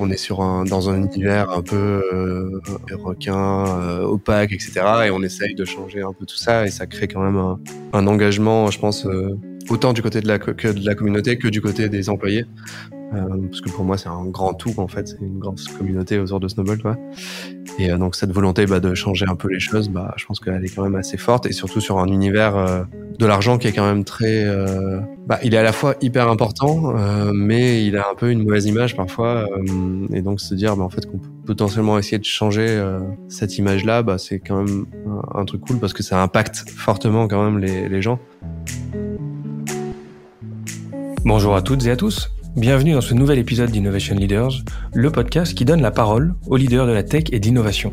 On est sur un, dans un univers un peu euh, requin, euh, opaque, etc. Et on essaye de changer un peu tout ça et ça crée quand même un, engagement, je pense, euh, autant du côté de la communauté que du côté des employés. Euh, parce que pour moi, c'est un grand tout en fait, c'est une grande communauté autour de Snowball, quoi. Et euh, donc cette volonté bah, de changer un peu les choses, bah, je pense qu'elle est quand même assez forte et surtout sur un univers euh, de l'argent qui est quand même très, bah, il est à la fois hyper important, mais il a un peu une mauvaise image parfois. et donc se dire, bah, en fait, qu'on peut potentiellement essayer de changer cette image-là, bah, c'est quand même un truc cool parce que ça impacte fortement quand même les, les gens. Bonjour à toutes et à tous. Bienvenue dans ce nouvel épisode d'Innovation Leaders, le podcast qui donne la parole aux leaders de la tech et d'innovation.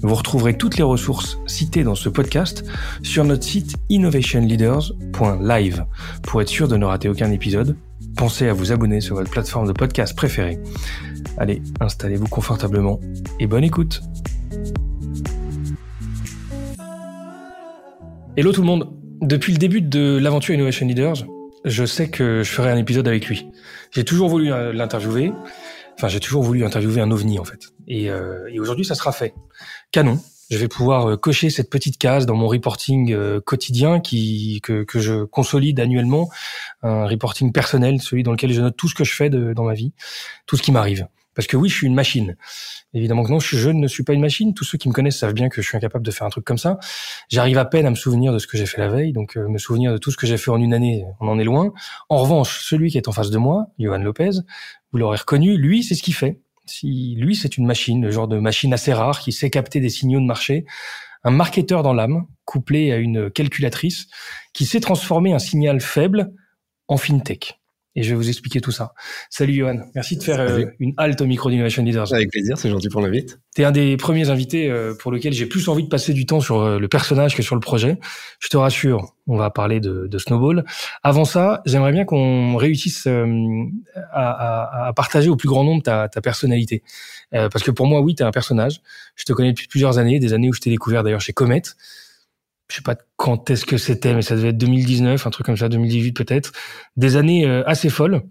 Vous retrouverez toutes les ressources citées dans ce podcast sur notre site innovationleaders.live. Pour être sûr de ne rater aucun épisode, pensez à vous abonner sur votre plateforme de podcast préférée. Allez, installez-vous confortablement et bonne écoute. Hello tout le monde. Depuis le début de l'aventure Innovation Leaders, je sais que je ferai un épisode avec lui. J'ai toujours voulu euh, l'interviewer. Enfin, j'ai toujours voulu interviewer un ovni en fait. Et, euh, et aujourd'hui, ça sera fait. Canon. Je vais pouvoir euh, cocher cette petite case dans mon reporting euh, quotidien qui que, que je consolide annuellement, un reporting personnel, celui dans lequel je note tout ce que je fais de, dans ma vie, tout ce qui m'arrive. Parce que oui, je suis une machine. Évidemment que non, je, ne suis pas une machine. Tous ceux qui me connaissent savent bien que je suis incapable de faire un truc comme ça. J'arrive à peine à me souvenir de ce que j'ai fait la veille, donc euh, me souvenir de tout ce que j'ai fait en une année, on en est loin. En revanche, celui qui est en face de moi, Johan Lopez, vous l'aurez reconnu, lui, c'est ce qu'il fait. Si lui, c'est une machine, le genre de machine assez rare qui sait capter des signaux de marché, un marketeur dans l'âme, couplé à une calculatrice, qui sait transformer un signal faible en fintech. Et je vais vous expliquer tout ça. Salut Johan, merci de faire euh, une halte au micro d'Innovation Leaders. Avec plaisir, c'est gentil pour l'invite. T'es un des premiers invités euh, pour lequel j'ai plus envie de passer du temps sur euh, le personnage que sur le projet. Je te rassure, on va parler de, de Snowball. Avant ça, j'aimerais bien qu'on réussisse à, à- à partager au plus grand nombre ta, ta personnalité. Parce que pour moi, oui, t'es un personnage. Je te connais depuis plusieurs années, des années où je t'ai découvert d'ailleurs chez Comet. Je sais pas quand est-ce que c'était, mais ça devait être 2019, un truc comme ça, 2018 peut-être. Des années euh, assez folles,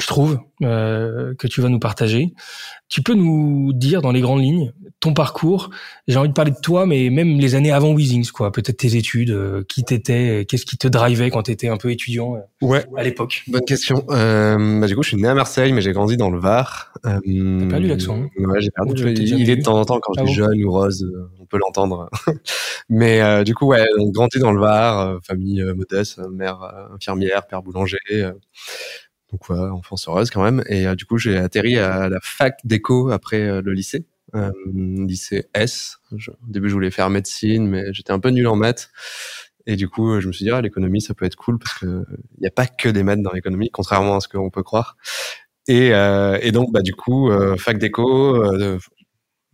je trouve, euh, que tu vas nous partager. Tu peux nous dire dans les grandes lignes ton parcours. J'ai envie de parler de toi, mais même les années avant Weezings, quoi. Peut-être tes études, euh, qui t'étais, qu'est-ce qui te drivait quand t'étais un peu étudiant euh, Ouais. à l'époque? Bonne question. Bah, du coup, je suis né à Marseille, mais j'ai grandi dans le Var. T'as perdu l'accent, hein Ouais, j'ai perdu. Oh, je il est de temps en temps quand je Ah bon? jeune ou rose, peut l'entendre. mais euh, du coup, ouais, donc, grandi dans le Var, euh, famille euh, modeste, mère infirmière, père boulanger. donc ouais, enfance heureuse quand même. Et du coup, j'ai atterri à la fac d'éco après le lycée. Lycée S. Au début, je voulais faire médecine, mais j'étais un peu nul en maths. Et du coup, je me suis dit, ah, l'économie, ça peut être cool parce que il n'y a pas que des maths dans l'économie, contrairement à ce qu'on peut croire. Et, donc, bah, du coup, fac d'éco,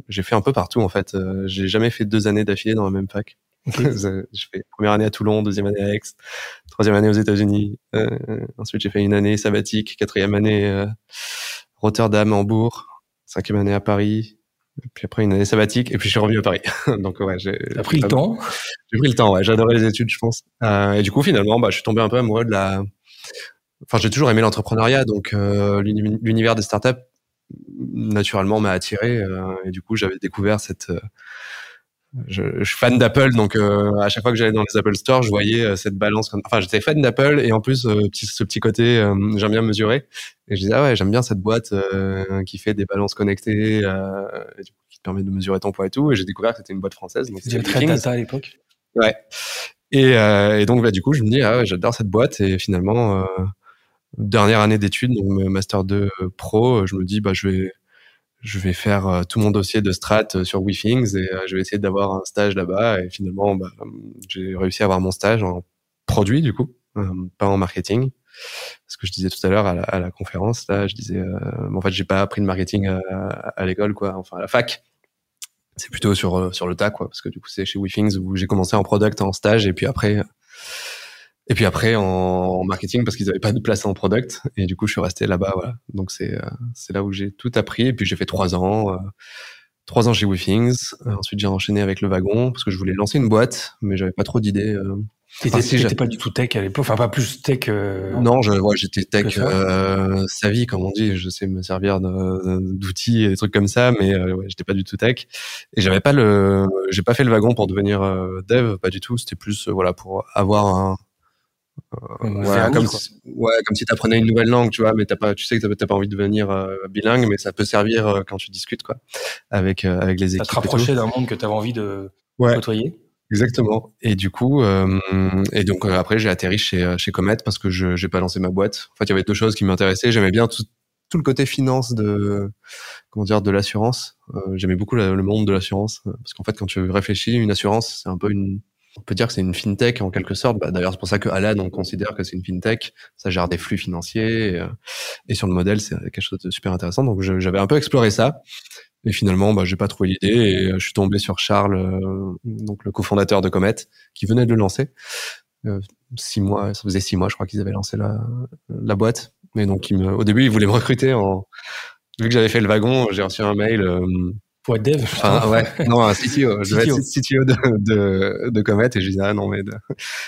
j'ai fait un peu partout en fait. Euh, j'ai jamais fait deux années d'affilée dans la même fac. je fais première année à Toulon, deuxième année à Aix, troisième année aux États-Unis. Euh, ensuite, j'ai fait une année sabbatique, quatrième année euh, Rotterdam, Hambourg, cinquième année à Paris. Puis après une année sabbatique et puis je suis revenu à Paris. Donc ouais, j'ai pris le temps. j'ai pris le temps, ouais. J'adorais les études, je pense. Euh, et du coup, finalement, bah, je suis tombé un peu amoureux de la. Enfin, j'ai toujours aimé l'entrepreneuriat, donc l'uni- l'univers des startups naturellement m'a attiré. euh, et du coup, j'avais découvert cette. euh, je, je suis fan d'Apple, donc euh, à chaque fois que j'allais dans les Apple Store, je voyais euh, cette balance. comme- Enfin, j'étais fan d'Apple et en plus euh, petit, ce petit côté, j'aime bien mesurer. Et je disais ah ouais, j'aime bien cette boîte qui fait des balances connectées, et du coup, qui te permet de mesurer ton poids et tout. Et j'ai découvert que c'était une boîte française. Donc c'était très data à l'époque. Ouais. Et, et donc, bah, du coup, je me dis, ah ouais, j'adore cette boîte. Et finalement, dernière année d'études, donc Master 2 euh, Pro, euh, je me dis, bah, je vais, je vais faire euh, tout mon dossier de strat sur WeThings et je vais essayer d'avoir un stage là-bas. Et finalement, bah, j'ai réussi à avoir mon stage en produit, du coup, pas en marketing. Ce que je disais tout à l'heure à la, conférence, là, je disais, euh, en fait, j'ai pas appris le marketing à, l'école, quoi, enfin à la fac c'est plutôt sur sur le tas quoi parce que du coup c'est chez WeThings où j'ai commencé en product en stage et puis après et puis après en, en marketing parce qu'ils avaient pas de place en product et du coup je suis resté là-bas voilà donc c'est euh, c'est là où j'ai tout appris et puis j'ai fait trois ans euh, trois ans chez WeThings Euh, ensuite j'ai enchaîné avec le wagon parce que je voulais lancer une boîte mais j'avais pas trop d'idées T'étais enfin, pas du tout tech à l'époque, enfin pas plus tech. Euh, non, je, ouais, j'étais tech euh, savvy, comme on dit. Je sais me servir d'outils et des trucs comme ça, mais euh, ouais, j'étais pas du tout tech. Et j'avais pas le, j'ai pas fait le wagon pour devenir dev, pas du tout. C'était plus voilà pour avoir un, ouais, comme si, ouais, comme si t'apprenais une nouvelle langue, tu vois, mais t'as pas, tu sais que t'as pas envie de devenir bilingue, mais ça peut servir quand tu discutes, quoi, avec avec les équipes. Ça te rapprocher d'un monde que t'avais envie de côtoyer. Exactement. Et du coup, euh, et donc euh, après j'ai atterri chez euh, chez Comet parce que je j'ai pas lancé ma boîte. En fait, il y avait deux choses qui m'intéressaient. J'aimais bien tout, tout le côté finance de comment dire de l'assurance. Euh, J'aimais beaucoup le monde de l'assurance parce qu'en fait, quand tu réfléchis, une assurance, c'est un peu une on peut dire que c'est une fintech en quelque sorte. Bah, D'ailleurs, c'est pour ça que Alan, on considère que c'est une fintech. Ça gère des flux financiers et, et sur le modèle, c'est quelque chose de super intéressant. Donc, j'avais un peu exploré ça. Et finalement, bah, j'ai pas trouvé l'idée et euh, je suis tombé sur Charles, euh, donc le cofondateur de Comet, qui venait de le lancer. Euh, six mois, ça faisait six mois, je crois qu'ils avaient lancé la, boîte. Mais donc, au début, ils voulaient me recruter en, vu que j'avais fait le wagon, j'ai reçu un mail. Euh, pour être dev. Enfin, ouais, non, un CTO. Je vais être CTO de, de, de Comet et je disais, ah non, mais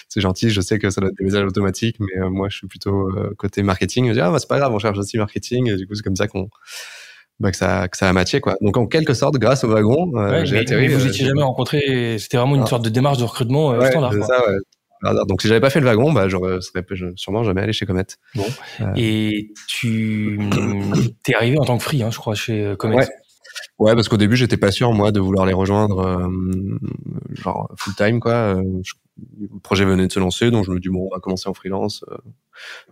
c'est gentil, je sais que ça doit être des messages automatiques, mais moi, je suis plutôt côté marketing. Je dis, ah, bah, c'est pas grave, on cherche aussi marketing. Et du coup, c'est comme ça qu'on, bah, que ça que ça a matché quoi. Donc en quelque sorte, grâce au wagon, euh, j'ai atterri. Vous euh, étiez jamais rencontré. C'était vraiment une ah. sorte de démarche de recrutement euh, standard. Ça, ouais. Donc si j'avais pas fait le wagon, bah j'aurais serais sûrement jamais allé chez Comet. Bon. Et tu t'es arrivé en tant que free, hein, je crois, chez Comet. Ouais. Ouais, parce qu'au début, j'étais pas sûr moi de vouloir les rejoindre, genre full time quoi. le projet venait de se lancer, donc je me dis bon, on va commencer en freelance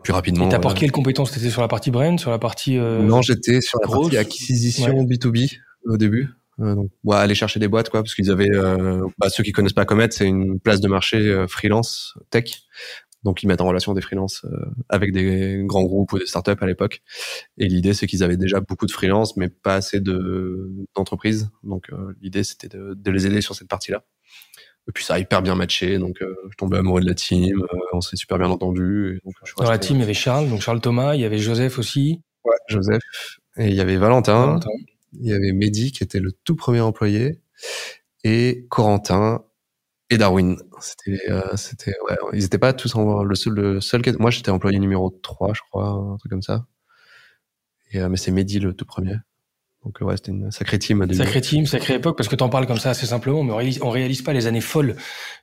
plus rapidement. Et t'as pour quelle compétence? T'étais sur la partie brand, sur la partie euh, Non, j'étais sur la partie acquisition B2B au début. Euh, donc, ouais, aller chercher des boîtes, quoi, parce qu'ils avaient, euh, bah, ceux qui connaissent pas Comet, c'est une place de marché euh, freelance tech. Donc, ils mettent en relation des freelances euh, avec des grands groupes ou des startups à l'époque. Et l'idée, c'est qu'ils avaient déjà beaucoup de freelance, mais pas assez de d'entreprises. Donc, l'idée, c'était de, de, les aider sur cette partie-là. Et puis ça a hyper bien matché, donc euh, je tombais amoureux de la team, euh, on s'est super bien entendu. donc, Dans la team, il y avait Charles, donc Charles Thomas, il y avait Joseph aussi. Ouais, Joseph. Et il y avait Valentin, il y avait Mehdi qui était le tout premier employé, et Corentin et Darwin. C'était, euh, c'était, ouais, ils étaient pas tous en, le seul, le seul, moi j'étais employé numéro 3, je crois, un truc comme ça. Et, mais c'est Mehdi le tout premier. Donc ouais, c'était une sacrée team. Sacrée team, sacrée époque, parce que t'en parles comme ça assez simplement, mais on réalise, réalise pas les années folles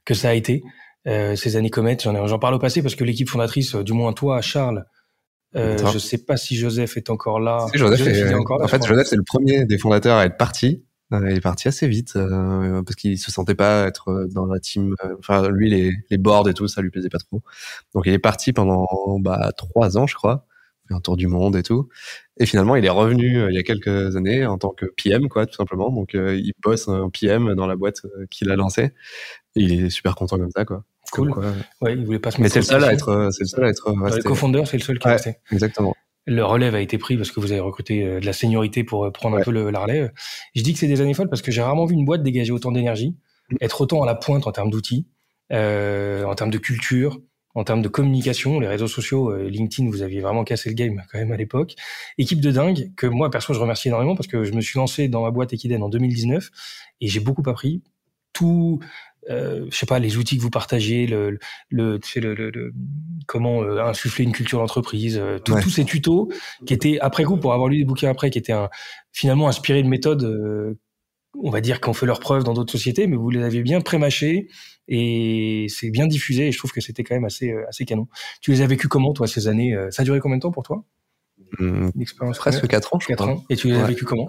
que ça a été, euh, ces années comètes. J'en parle au passé parce que l'équipe fondatrice, euh, du moins toi, Charles, euh, je sais pas si Joseph est encore là. Joseph, est, encore là, en fait, Joseph c'est le premier des fondateurs à être parti. Euh, il est parti assez vite euh, parce qu'il se sentait pas être dans la team. Enfin, lui, les, les boards et tout, ça lui plaisait pas trop. Donc, il est parti pendant bah, trois ans, je crois un tour du monde et tout. Et finalement, il est revenu euh, il y a quelques années en tant que PM, quoi, tout simplement. Donc, euh, il bosse en PM dans la boîte euh, qu'il a lancée. Et il est super content comme ça, quoi. Cool. Quoi. Ouais, il voulait pas se mettre. Mais c'est le seul à être, c'est le seul à être. Le co-founder, c'est le seul qui est resté. Exactement. Le relève a été pris parce que vous avez recruté de la seniorité pour prendre un peu le, la relève. Je dis que c'est des années folles parce que j'ai rarement vu une boîte dégager autant d'énergie, mm. être autant à la pointe en termes d'outils, euh, en termes de culture, en termes de communication, les réseaux sociaux, euh, LinkedIn, vous aviez vraiment cassé le game quand même à l'époque. Équipe de dingue que moi perso je remercie énormément parce que je me suis lancé dans ma boîte Equiden en 2019 et j'ai beaucoup appris tout. Euh, je sais pas les outils que vous partagez, le, le, le, le comment euh, insuffler une culture d'entreprise, euh, tous ces tutos qui étaient après coup pour avoir lu des bouquins après, qui étaient un, finalement inspirés de méthodes on va dire, qu'on fait leurs preuves dans d'autres sociétés, mais vous les avez bien prémâchés et c'est bien diffusé et je trouve que c'était quand même assez, assez canon. Tu les as vécues comment, toi, ces années Ça a duré combien de temps pour toi? Mmh, Presque 4 ans, je 4 ans. Et tu les as vécues comment?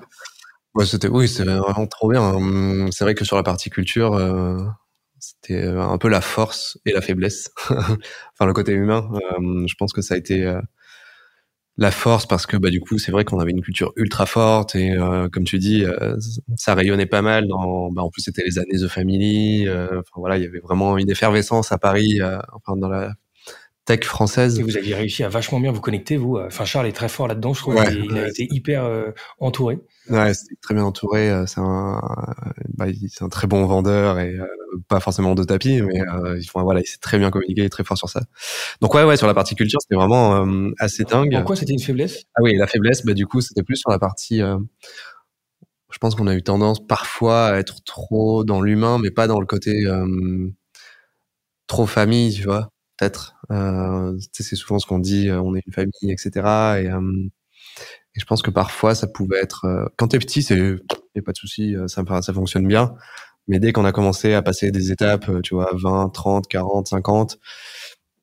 Ouais, c'était, Oui, c'était vraiment trop bien. Mmh, c'est vrai que sur la partie culture, euh, c'était un peu la force et la faiblesse. enfin, le côté humain, je pense que ça a été la force parce que bah du coup c'est vrai qu'on avait une culture ultra forte et euh, comme tu dis euh, ça rayonnait pas mal dans bah, en plus c'était les années The Family euh, enfin voilà il y avait vraiment une effervescence à Paris enfin dans la tech française. Et vous aviez réussi à vachement bien vous connecter, vous. Enfin, Charles est très fort là-dedans, je trouve. il, a été hyper entouré. Ouais, c'est très bien entouré. Euh, c'est un, bah, c'est un très bon vendeur et euh, pas forcément de tapis, mais euh, il, voilà, il sait très bien communiquer, il est très fort sur ça. Donc ouais, ouais, sur la partie culture, c'était vraiment assez dingue. Pourquoi c'était une faiblesse? Ah oui, la faiblesse, bah du coup, c'était plus sur la partie. je pense qu'on a eu tendance parfois à être trop dans l'humain, mais pas dans le côté trop famille, tu vois, peut-être. Euh, c'est souvent ce qu'on dit, euh, on est une famille, etc. Et, euh, et je pense que parfois, ça pouvait être... Euh, quand t'es petit, c'est y a pas de souci, ça, ça fonctionne bien. Mais dès qu'on a commencé à passer des étapes, tu vois, 20, 30, 40, 50,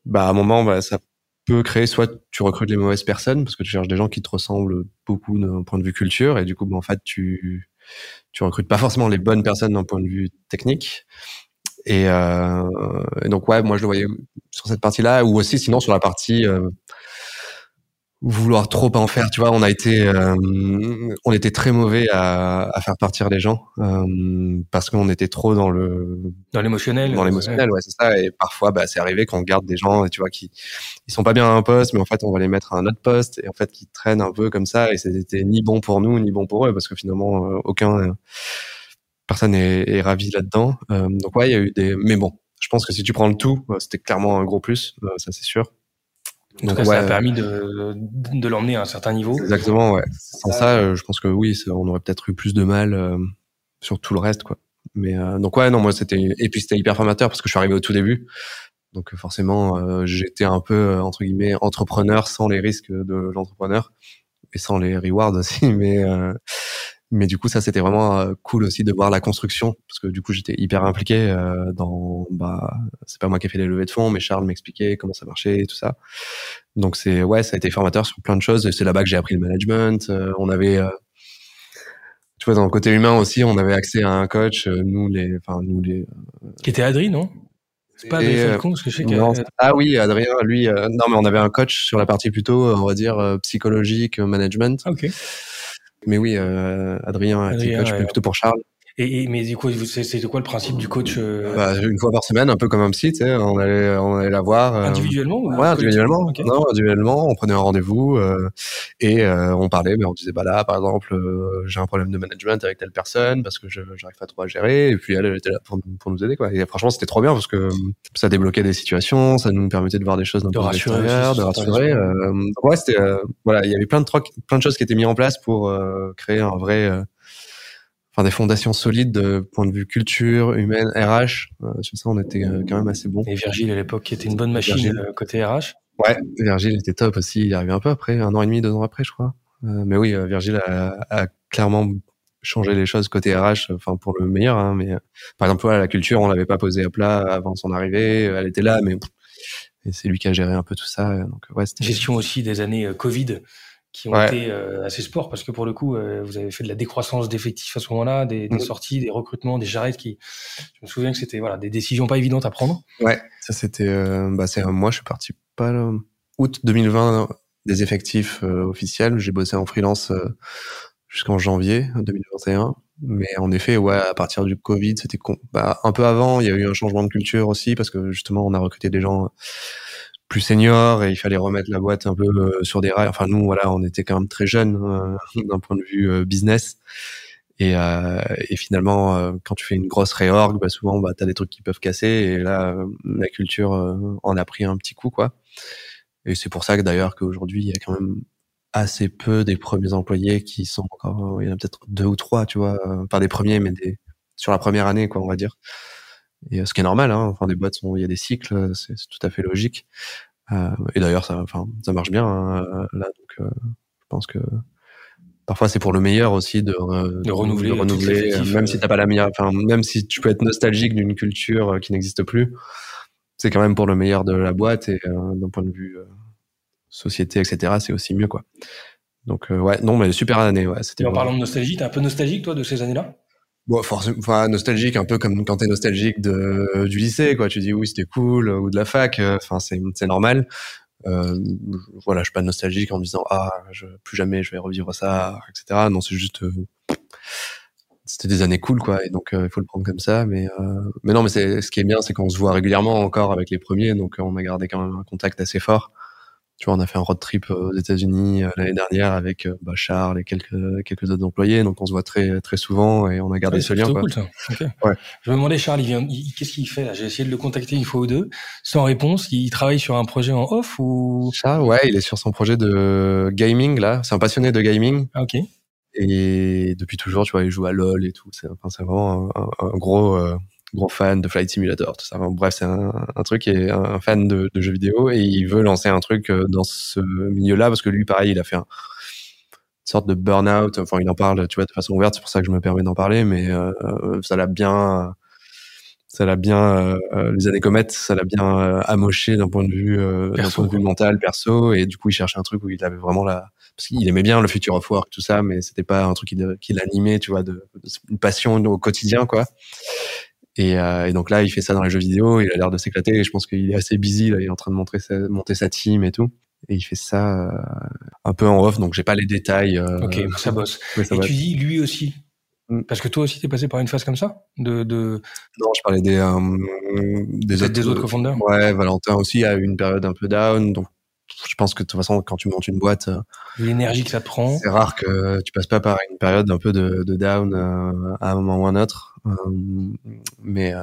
bah à un moment, bah, ça peut créer soit tu recrutes les mauvaises personnes parce que tu cherches des gens qui te ressemblent beaucoup d'un point de vue culture et du coup, bah, en fait, tu tu recrutes pas forcément les bonnes personnes d'un point de vue technique. Et, euh, et, donc ouais, moi je le voyais sur cette partie-là, ou aussi sinon sur la partie euh, vouloir trop en faire. Tu vois, on a été, euh, on était très mauvais à, à, faire partir les gens euh, parce qu'on était trop dans le dans l'émotionnel. Dans l'émotionnel, ouais, c'est ça. Et parfois, bah, c'est arrivé qu'on garde des gens, tu vois, qui ils sont pas bien à un poste, mais en fait, on va les mettre à un autre poste et en fait, qui traînent un peu comme ça. Et c'était ni bon pour nous ni bon pour eux parce que finalement, euh, aucun personne est, est ravi là-dedans. Euh, donc ouais, il y a eu des, mais bon, je pense que si tu prends le tout, c'était clairement un gros plus, ça c'est sûr. Donc, cas, ça a permis de, de l'emmener à un certain niveau. Exactement, ouais. Sans ça, euh, je pense que oui, on aurait peut-être eu plus de mal euh, sur tout le reste, quoi. Mais euh, donc ouais, non, moi c'était et puis c'était hyper formateur parce que je suis arrivé au tout début. Donc forcément, j'étais un peu entre guillemets entrepreneur sans les risques de l'entrepreneur et sans les rewards aussi. Mais mais du coup, ça, c'était vraiment euh, cool aussi de voir la construction, parce que du coup, j'étais hyper impliqué euh, dans. Bah, c'est pas moi qui ai fait les levées de fonds, mais Charles m'expliquait comment ça marchait et tout ça. Donc c'est ouais, ça a été formateur sur plein de choses. C'est là-bas que j'ai appris le management. Euh, on avait, tu vois, dans le côté humain aussi, on avait accès à un coach. nous les, enfin nous les. Qui était Adrien, non? C'est pas Adrien Falcon, parce que je sais que... Ah oui, Adrien, lui, non, mais on avait un coach sur la partie plutôt, on va dire, psychologique, management. Ok. Mais oui, euh, Adrien, Adrien coach, plutôt pour Charles. Et, mais du coup, c'est quoi le principe du coach euh... bah, Une fois par semaine, un peu comme un psy, tu sais, on allait, on allait la voir. Euh... Individuellement ou Ouais, individuellement. Okay. Non, individuellement, on prenait un rendez-vous euh, et euh, on parlait, mais on disait, bah là, par exemple, euh, j'ai un problème de management avec telle personne parce que je j'arrive pas trop à gérer. Et puis elle, elle était là pour, pour nous aider, quoi. Et franchement, c'était trop bien parce que ça débloquait des situations, ça nous permettait de voir des choses d'un peu rassurer, de rassurer. Euh, ouais, c'était, voilà, il y avait plein de trucs, plein de choses qui étaient mises en place pour créer un vrai enfin des fondations solides de point de vue culture, humaine, RH. Euh, sur ça, on était euh, quand même assez bon. Et Virgile à l'époque, qui était une bonne machine euh, côté RH. Ouais, Virgile était top aussi. Il est arrivé un peu après, un an et demi, deux ans après, je crois. Mais oui, Virgile a, a, clairement changé les choses côté RH, enfin pour le meilleur. Hein, mais par exemple, voilà, la culture, on l'avait pas posée à plat avant son arrivée. Elle était là, mais c'est lui qui a géré un peu tout ça. Donc ouais, gestion aussi des années Covid qui ont été euh, assez sport parce que pour le coup, euh, vous avez fait de la décroissance d'effectifs à ce moment-là, des, des, mm. sorties, des recrutements, des jarrettes qui, je me souviens que c'était voilà des décisions pas évidentes à prendre. Ouais, ça c'était, euh, bah c'est moi je suis parti pas là, août 2020 des effectifs officiels, j'ai bossé en freelance jusqu'en janvier 2021. Mais en effet, ouais, à partir du Covid, c'était bah, un peu avant, il y a eu un changement de culture aussi parce que justement, on a recruté des gens plus senior et il fallait remettre la boîte un peu euh, sur des rails. Enfin nous voilà, on était quand même très jeunes euh, d'un point de vue euh, business. Et, et finalement, quand tu fais une grosse réorg, bah souvent bah t'as des trucs qui peuvent casser et là la culture en a pris un petit coup quoi. Et c'est pour ça que d'ailleurs qu'aujourd'hui il y a quand même assez peu des premiers employés qui sont encore, il y en a peut-être deux ou trois, tu vois, pas des premiers mais des sur la première année quoi on va dire. Et euh, ce qui est normal, hein, enfin des boîtes il y a des cycles, c'est tout à fait logique. Euh, et d'ailleurs, ça, enfin, ça marche bien hein, là. Donc, euh, je pense que parfois c'est pour le meilleur aussi de, de renouveler, de renouveler même si t'as pas la meilleure, enfin même si tu peux être nostalgique d'une culture qui n'existe plus, c'est quand même pour le meilleur de la boîte et d'un point de vue société, etc. C'est aussi mieux quoi. Donc ouais, non mais super année. Ouais. En parlant de nostalgie, t'es un peu nostalgique toi de ces années-là? Bon, forcément, enfin, nostalgique, un peu comme quand t'es nostalgique de, du lycée, quoi. Tu dis oui, c'était cool, ou de la fac. Euh, enfin, c'est, normal. Euh, voilà, je suis pas nostalgique en me disant ah, je, plus jamais je vais revivre ça, etc. Non, c'est juste, euh, c'était des années cool, quoi. Et donc, euh, il faut le prendre comme ça. Mais, mais non, mais c'est, ce qui est bien, c'est qu'on se voit régulièrement encore avec les premiers, donc on a gardé quand même un contact assez fort tu vois, on a fait un road trip euh, aux États-Unis euh, l'année dernière avec euh, bah, Charles et quelques quelques autres employés, donc on se voit très très souvent et on a gardé ce lien. Quoi. Cool, ça. Ouais. Je me demandais Charles, il vient, qu'est-ce qu'il fait là? J'ai essayé de le contacter une fois ou deux, sans réponse. Il travaille sur un projet en off ou? Charles, ouais, il est sur son projet de gaming là. C'est un passionné de gaming. Ah, ok. Et depuis toujours, tu vois, il joue à LoL et tout. C'est enfin, vraiment un, un, gros gros fan de Flight Simulator, tout ça. bref, c'est un, un, truc est un fan de, de, jeux vidéo et il veut lancer un truc dans ce milieu-là parce que lui, pareil, il a fait un, une sorte de burn-out. Enfin, il en parle, tu vois, de façon ouverte. C'est pour ça que je me permets d'en parler, mais ça l'a bien ça l'a bien euh, euh, les années comètes, ça l'a bien euh, amoché d'un point de vue d'un point de vue mental, perso, et du coup il cherchait un truc où il avait vraiment la parce qu'il aimait bien le future of work tout ça, mais c'était pas un truc qui, qui l'animait, tu vois, de, une passion au quotidien quoi. Et, et, donc là, il fait ça dans les jeux vidéo, il a l'air de s'éclater. Et je pense qu'il est assez busy, là, il est en train de sa, monter sa team et tout. Et il fait ça un peu en off, donc j'ai pas les détails. ok, ça bosse. et tu dis lui aussi, Mm. Parce que toi aussi, t'es passé par une phase comme ça de, de... Non, je parlais des, euh, des, autres, des autres cofondeurs. Ouais, Valentin aussi a eu une période un peu down. Donc, je pense que de toute façon, quand tu montes une boîte, euh, l'énergie que ça prend, c'est rare que tu passes pas par une période un peu de, de down euh, à un moment ou à un autre. Euh, mais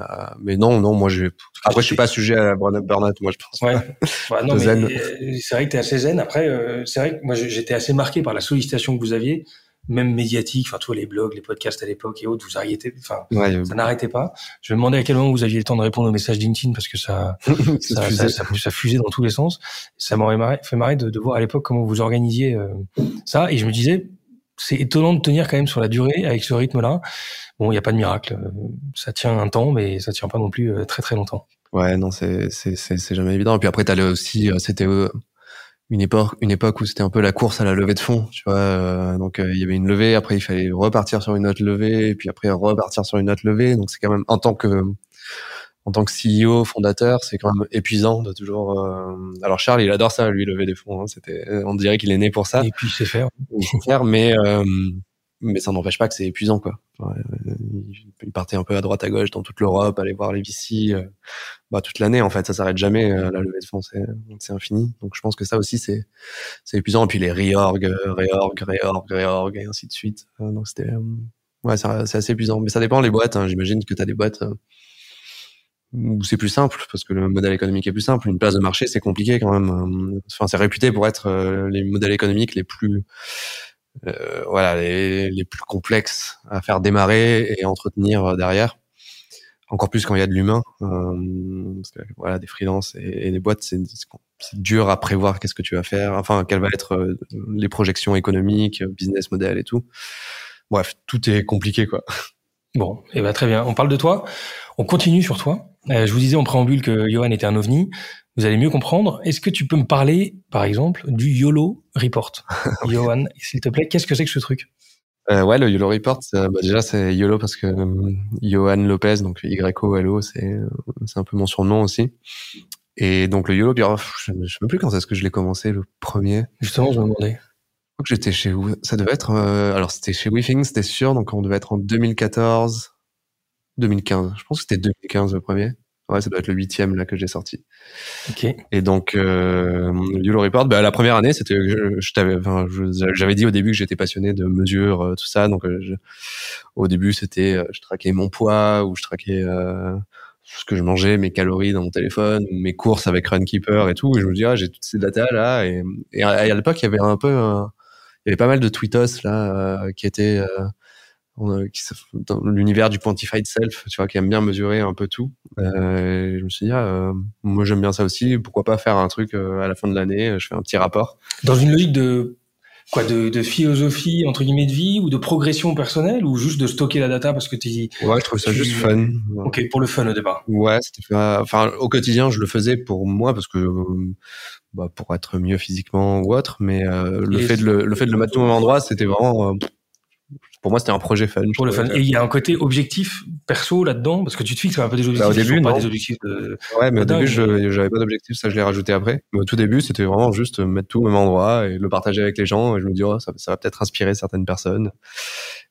mais non, non, moi je après je suis pas sujet à la burn-out, moi je pense. Ouais. Bah, non, mais c'est vrai que t'es assez zen. Après, c'est vrai que moi j'étais assez marqué par la sollicitation que vous aviez même médiatique, enfin tous les blogs, les podcasts à l'époque et autres, vous arrêtez, enfin ça n'arrêtait pas. Je me demandais à quel moment vous aviez le temps de répondre aux messages LinkedIn parce que ça ça, ça, ça, fusait dans tous les sens. Ça m'aurait fait marrer de, de, voir à l'époque comment vous organisiez euh, ça et je me disais c'est étonnant de tenir quand même sur la durée avec ce rythme-là. Bon, il n'y a pas de miracle, euh, ça tient un temps, mais ça tient pas non plus euh, très très longtemps. Ouais, non, c'est c'est jamais évident. Et puis après, t'allais aussi, c'était une époque une époque où c'était un peu la course à la levée de fonds tu vois euh, donc euh, il y avait une levée après il fallait repartir sur une autre levée puis après repartir sur une autre levée donc c'est quand même en tant que en tant que CEO fondateur c'est quand même épuisant de toujours euh, alors Charles il adore ça lui lever des fonds hein, c'était on dirait qu'il est né pour ça et puis c'est faire faire mais mais ça n'empêche pas que c'est épuisant quoi. Il partait un peu à droite à gauche dans toute l'Europe, aller voir les VC, euh, bah, toute l'année en fait, ça s'arrête jamais euh, la levée de fonds, c'est infini. Donc je pense que ça aussi c'est c'est épuisant et puis les reorg, reorg, reorg, reorg et ainsi de suite. Euh, donc c'était ouais, c'est assez épuisant, mais ça dépend les boîtes. Hein. J'imagine que tu as des boîtes c'est plus simple parce que le modèle économique est plus simple. Une place de marché c'est compliqué quand même. Enfin c'est réputé pour être les modèles économiques les plus euh, voilà, les, plus complexes à faire démarrer et entretenir euh, derrière. Encore plus quand il y a de l'humain, euh, parce que voilà, des freelances et, des boîtes, c'est dur à prévoir qu'est-ce que tu vas faire, enfin quelles vont être euh, les projections économiques, business model et tout. Bref, tout est compliqué quoi. Bon, et eh ben très bien. On parle de toi. On continue sur toi. je vous disais en préambule que Johan était un ovni vous allez mieux comprendre. Est-ce que tu peux me parler, par exemple, du YOLO Report Johan, s'il te plaît, qu'est-ce que c'est que ce truc? Euh, ouais, le YOLO Report, bah déjà c'est YOLO parce que euh, Johan Lopez, donc Y-O-L-O, c'est euh, c'est un peu mon surnom aussi. Et donc le YOLO, je ne sais même plus quand est-ce que je l'ai commencé, le premier. Justement, je me demandais. Je crois que j'étais chez ça devait être, euh, alors c'était chez WeThings, c'était sûr, donc on devait être en 2014, 2015. Je pense que c'était 2015 le premier. Ouais, ça doit être le huitième là que j'ai sorti. Ok. Et donc, euh, YOLO Report, bah, la première année, c'était, je, t'avais, enfin, j'avais dit au début que j'étais passionné de mesures, euh, tout ça. Donc, euh, je, au début, c'était, euh, je traquais mon poids ou je traquais euh, ce que je mangeais, mes calories dans mon téléphone, mes courses avec Runkeeper et tout. Et je me dis, ah, j'ai toutes ces datas là. Et, et à, l'époque, il y avait un peu, il y avait pas mal de tweetos là qui étaient qui, dans l'univers du quantified self, tu vois, qui aime bien mesurer un peu tout. Euh, je me suis dit, ah, euh, moi j'aime bien ça aussi. Pourquoi pas faire un truc euh, à la fin de l'année Je fais un petit rapport. Dans une logique de quoi, de, de, philosophie entre guillemets de vie ou de progression personnelle ou juste de stocker la data parce que tu. Ouais, je trouve ça juste fun. Ok, pour le fun au départ. Ouais, c'était enfin au quotidien, je le faisais pour moi parce que bah, pour être mieux physiquement ou autre, mais le fait de le, le fait de le mettre au même endroit, c'était vraiment pour moi, c'était un projet fun. Pour le fun. Et il y a un côté objectif perso là-dedans, parce que tu te fixes un peu des objectifs. Bah, au début, pas des objectifs de... Ouais, mais au début, je j'avais pas d'objectif, ça je l'ai rajouté après. Mais au tout début, c'était vraiment juste mettre tout au même endroit et le partager avec les gens. Et je me dis, oh, ça, ça va peut-être inspirer certaines personnes.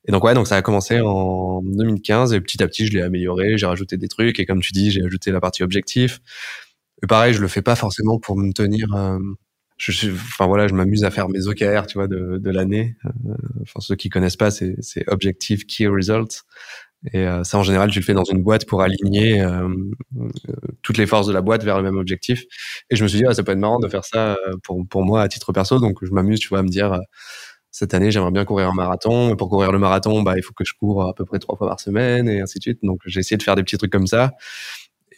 Et donc ouais, donc ça a commencé en 2015 et petit à petit, je l'ai amélioré, j'ai rajouté des trucs et comme tu dis, j'ai ajouté la partie objectif. Et pareil, je le fais pas forcément pour me tenir. Euh, je suis, enfin voilà, je m'amuse à faire mes OKR, tu vois, de, de l'année. Euh, enfin ceux qui connaissent pas, c'est, c'est Objective Key Results. Et euh, ça, en général, tu le fais dans une boîte pour aligner euh, toutes les forces de la boîte vers le même objectif. Et je me suis dit, ah, ça peut être marrant de faire ça pour, pour moi à titre perso. Donc, je m'amuse, tu vois, à me dire, cette année, j'aimerais bien courir un marathon. Et pour courir le marathon, bah, il faut que je cours à peu près trois fois par semaine et ainsi de suite. Donc, j'ai essayé de faire des petits trucs comme ça.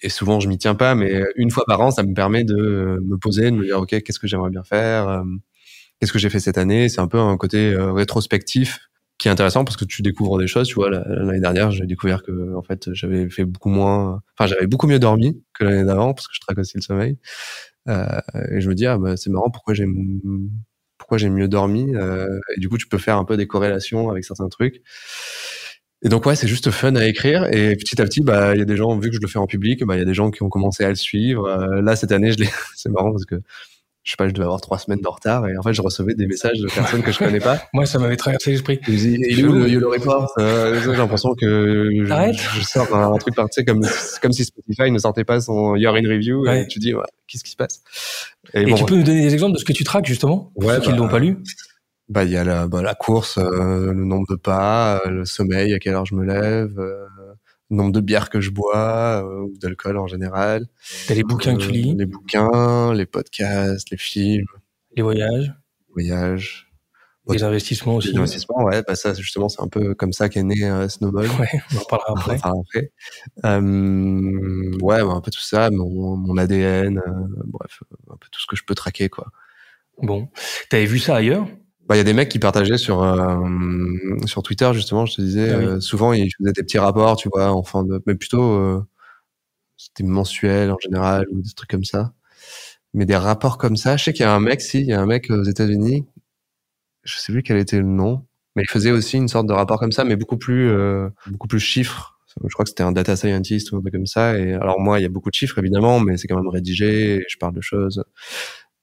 Et souvent, je m'y tiens pas, mais une fois par an, ça me permet de me poser, de me dire, OK, qu'est-ce que j'aimerais bien faire? Euh, qu'est-ce que j'ai fait cette année? C'est un peu un côté euh, rétrospectif qui est intéressant parce que tu découvres des choses. Tu vois, l'année dernière, j'ai découvert que, en fait, j'avais fait beaucoup moins, enfin, j'avais beaucoup mieux dormi que l'année d'avant parce que je traque aussi le sommeil. Euh, et je me dis, ah, bah, c'est marrant, pourquoi j'ai pourquoi j'ai mieux dormi. Euh, et du coup, tu peux faire un peu des corrélations avec certains trucs. Et donc ouais, c'est juste fun à écrire. Et petit à petit, bah il y a des gens, vu que je le fais en public, bah il y a des gens qui ont commencé à le suivre. Euh, là cette année, je l'ai, c'est marrant parce que je sais pas, je devais avoir trois semaines de retard et en fait, je recevais des messages de personnes que je connais pas. Moi, ça m'avait traversé l'esprit. Il est où le YOLO Report euh, J'ai l'impression que je, je, sors un, truc par, tu sais, comme, comme si Spotify ne sortait pas son Year in Review et tu dis, ouais, qu'est-ce qui se passe? Et, et tu peux nous donner des exemples de ce que tu traques justement? Pour ouais, ceux qui ne bah, l'ont pas lu bah il y a la, bah, la course, euh, le nombre de pas, euh, le sommeil, à quelle heure je me lève, euh, nombre de bières que je bois ou d'alcool en général. T'as les bouquins que tu lis? Les bouquins, les podcasts, les films. Les voyages? Voyages. Les investissements aussi. Les investissements, ouais, bah ça justement c'est un peu comme ça qu'est né Snowball. Ouais, on en parlera après. On en parlera après. Ouais, bah, un peu tout ça, mon, mon ADN, bref, un peu tout ce que je peux traquer quoi. Bon, t'avais vu ça ailleurs? Bah, il y a des mecs qui partageaient sur euh, sur Twitter justement, je te disais, ah euh, souvent ils faisaient des petits rapports, tu vois, en fin de, mais plutôt euh, c'était mensuel en général ou des trucs comme ça. Mais des rapports comme ça, je sais qu'il y a un mec, si, il y a un mec aux États-Unis, je sais plus quel était le nom, mais il faisait aussi une sorte de rapport comme ça, mais beaucoup plus beaucoup plus chiffres. Je crois que c'était un data scientist ou un truc comme ça. Et alors moi, il y a beaucoup de chiffres évidemment, mais c'est quand même rédigé. je parle de choses.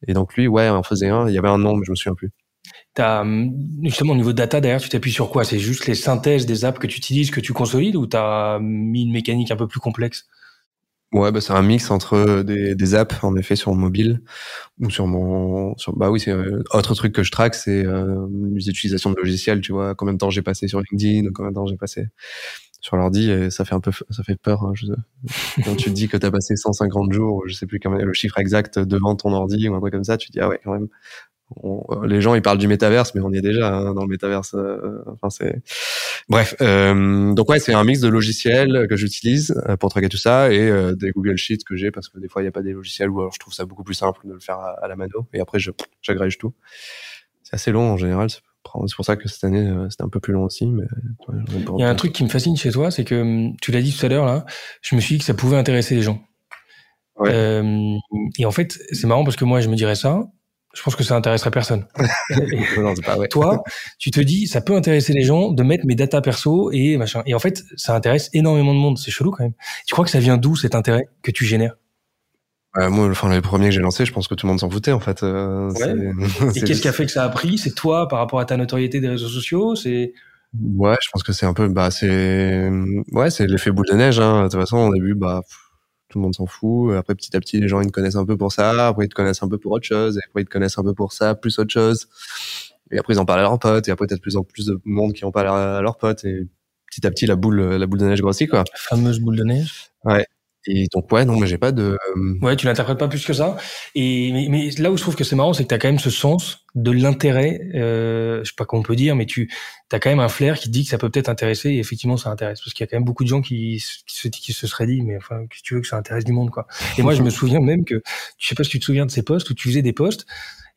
Et donc lui, ouais, on faisait un. Il y avait un nom, mais je me souviens plus. T'as, hum, justement, au niveau de data, derrière, tu t'appuies sur quoi? C'est juste les synthèses des apps que tu utilises, que tu consolides, ou t'as mis une mécanique un peu plus complexe? Ouais, bah, c'est un mix entre des, des, apps, en effet, sur mobile, ou sur mon... Sur, bah oui, c'est euh, autre truc que je traque, c'est euh, les de logiciels, tu vois, combien de temps j'ai passé sur LinkedIn, combien de temps j'ai passé sur l'ordi, et ça fait un peu, ça fait peur. Hein, je, quand tu te dis que t'as passé 150 jours, je sais plus même le chiffre exact devant ton ordi ou un truc comme ça, tu te dis ah ouais quand même, euh, les gens ils parlent du métaverse, mais on y est déjà hein, dans le métaverse. Euh, enfin c'est bref. Euh, donc ouais, c'est un mix de logiciels que j'utilise pour traquer tout ça et des Google Sheets que j'ai parce que des fois il n'y a pas des logiciels alors je trouve ça beaucoup plus simple de le faire à, la mano et après je j'agrège tout. C'est assez long en général. C'est pour ça que cette année c'était un peu plus long aussi. Mais il y a un truc qui me fascine chez toi, c'est que hum, tu l'as dit tout à l'heure là. Je me suis dit que ça pouvait intéresser les gens. Ouais. Euh, et en fait, c'est marrant parce que moi, je me dirais ça, je pense que ça intéresserait personne. non, pas vrai. Toi, tu te dis, ça peut intéresser les gens de mettre mes datas perso et machin. Et en fait, ça intéresse énormément de monde. C'est chelou quand même. Tu crois que ça vient d'où cet intérêt que tu génères? Euh, moi, enfin, les premiers que j'ai lancés, je pense que tout le monde s'en foutait, en fait. Euh, et qu'est-ce qui a fait que ça a pris? C'est toi, par rapport à ta notoriété des réseaux sociaux C'est Ouais, je pense que c'est un peu, bah, c'est, ouais, c'est l'effet boule de neige. Hein. De toute façon, au début, bah, tout le monde s'en fout. Après, petit à petit, les gens, ils te connaissent un peu pour ça. Après, ils te connaissent un peu pour autre chose. Et après, ils te connaissent un peu pour ça, plus autre chose. Et après, ils en parlent à leurs potes. Et après, t'as de plus en plus de monde qui en parle à leurs potes. Et petit à petit, la boule, la boule de neige grossit, quoi. La fameuse boule de neige. Ouais. Et donc ouais, non, mais j'ai pas de. Euh, ouais, tu l'interprètes pas plus que ça. Et mais, mais là où je trouve que c'est marrant, c'est que tu as quand même ce sens de l'intérêt. Euh, je sais pas comment on peut dire, mais tu as quand même un flair qui dit que ça peut peut-être intéresser. Et effectivement, ça intéresse parce qu'il y a quand même beaucoup de gens qui, qui se qui se seraient dit, mais enfin, que tu veux que ça intéresse du monde, quoi. Et moi, je me souviens même que, je sais pas si tu te souviens de ces posts où tu faisais des posts.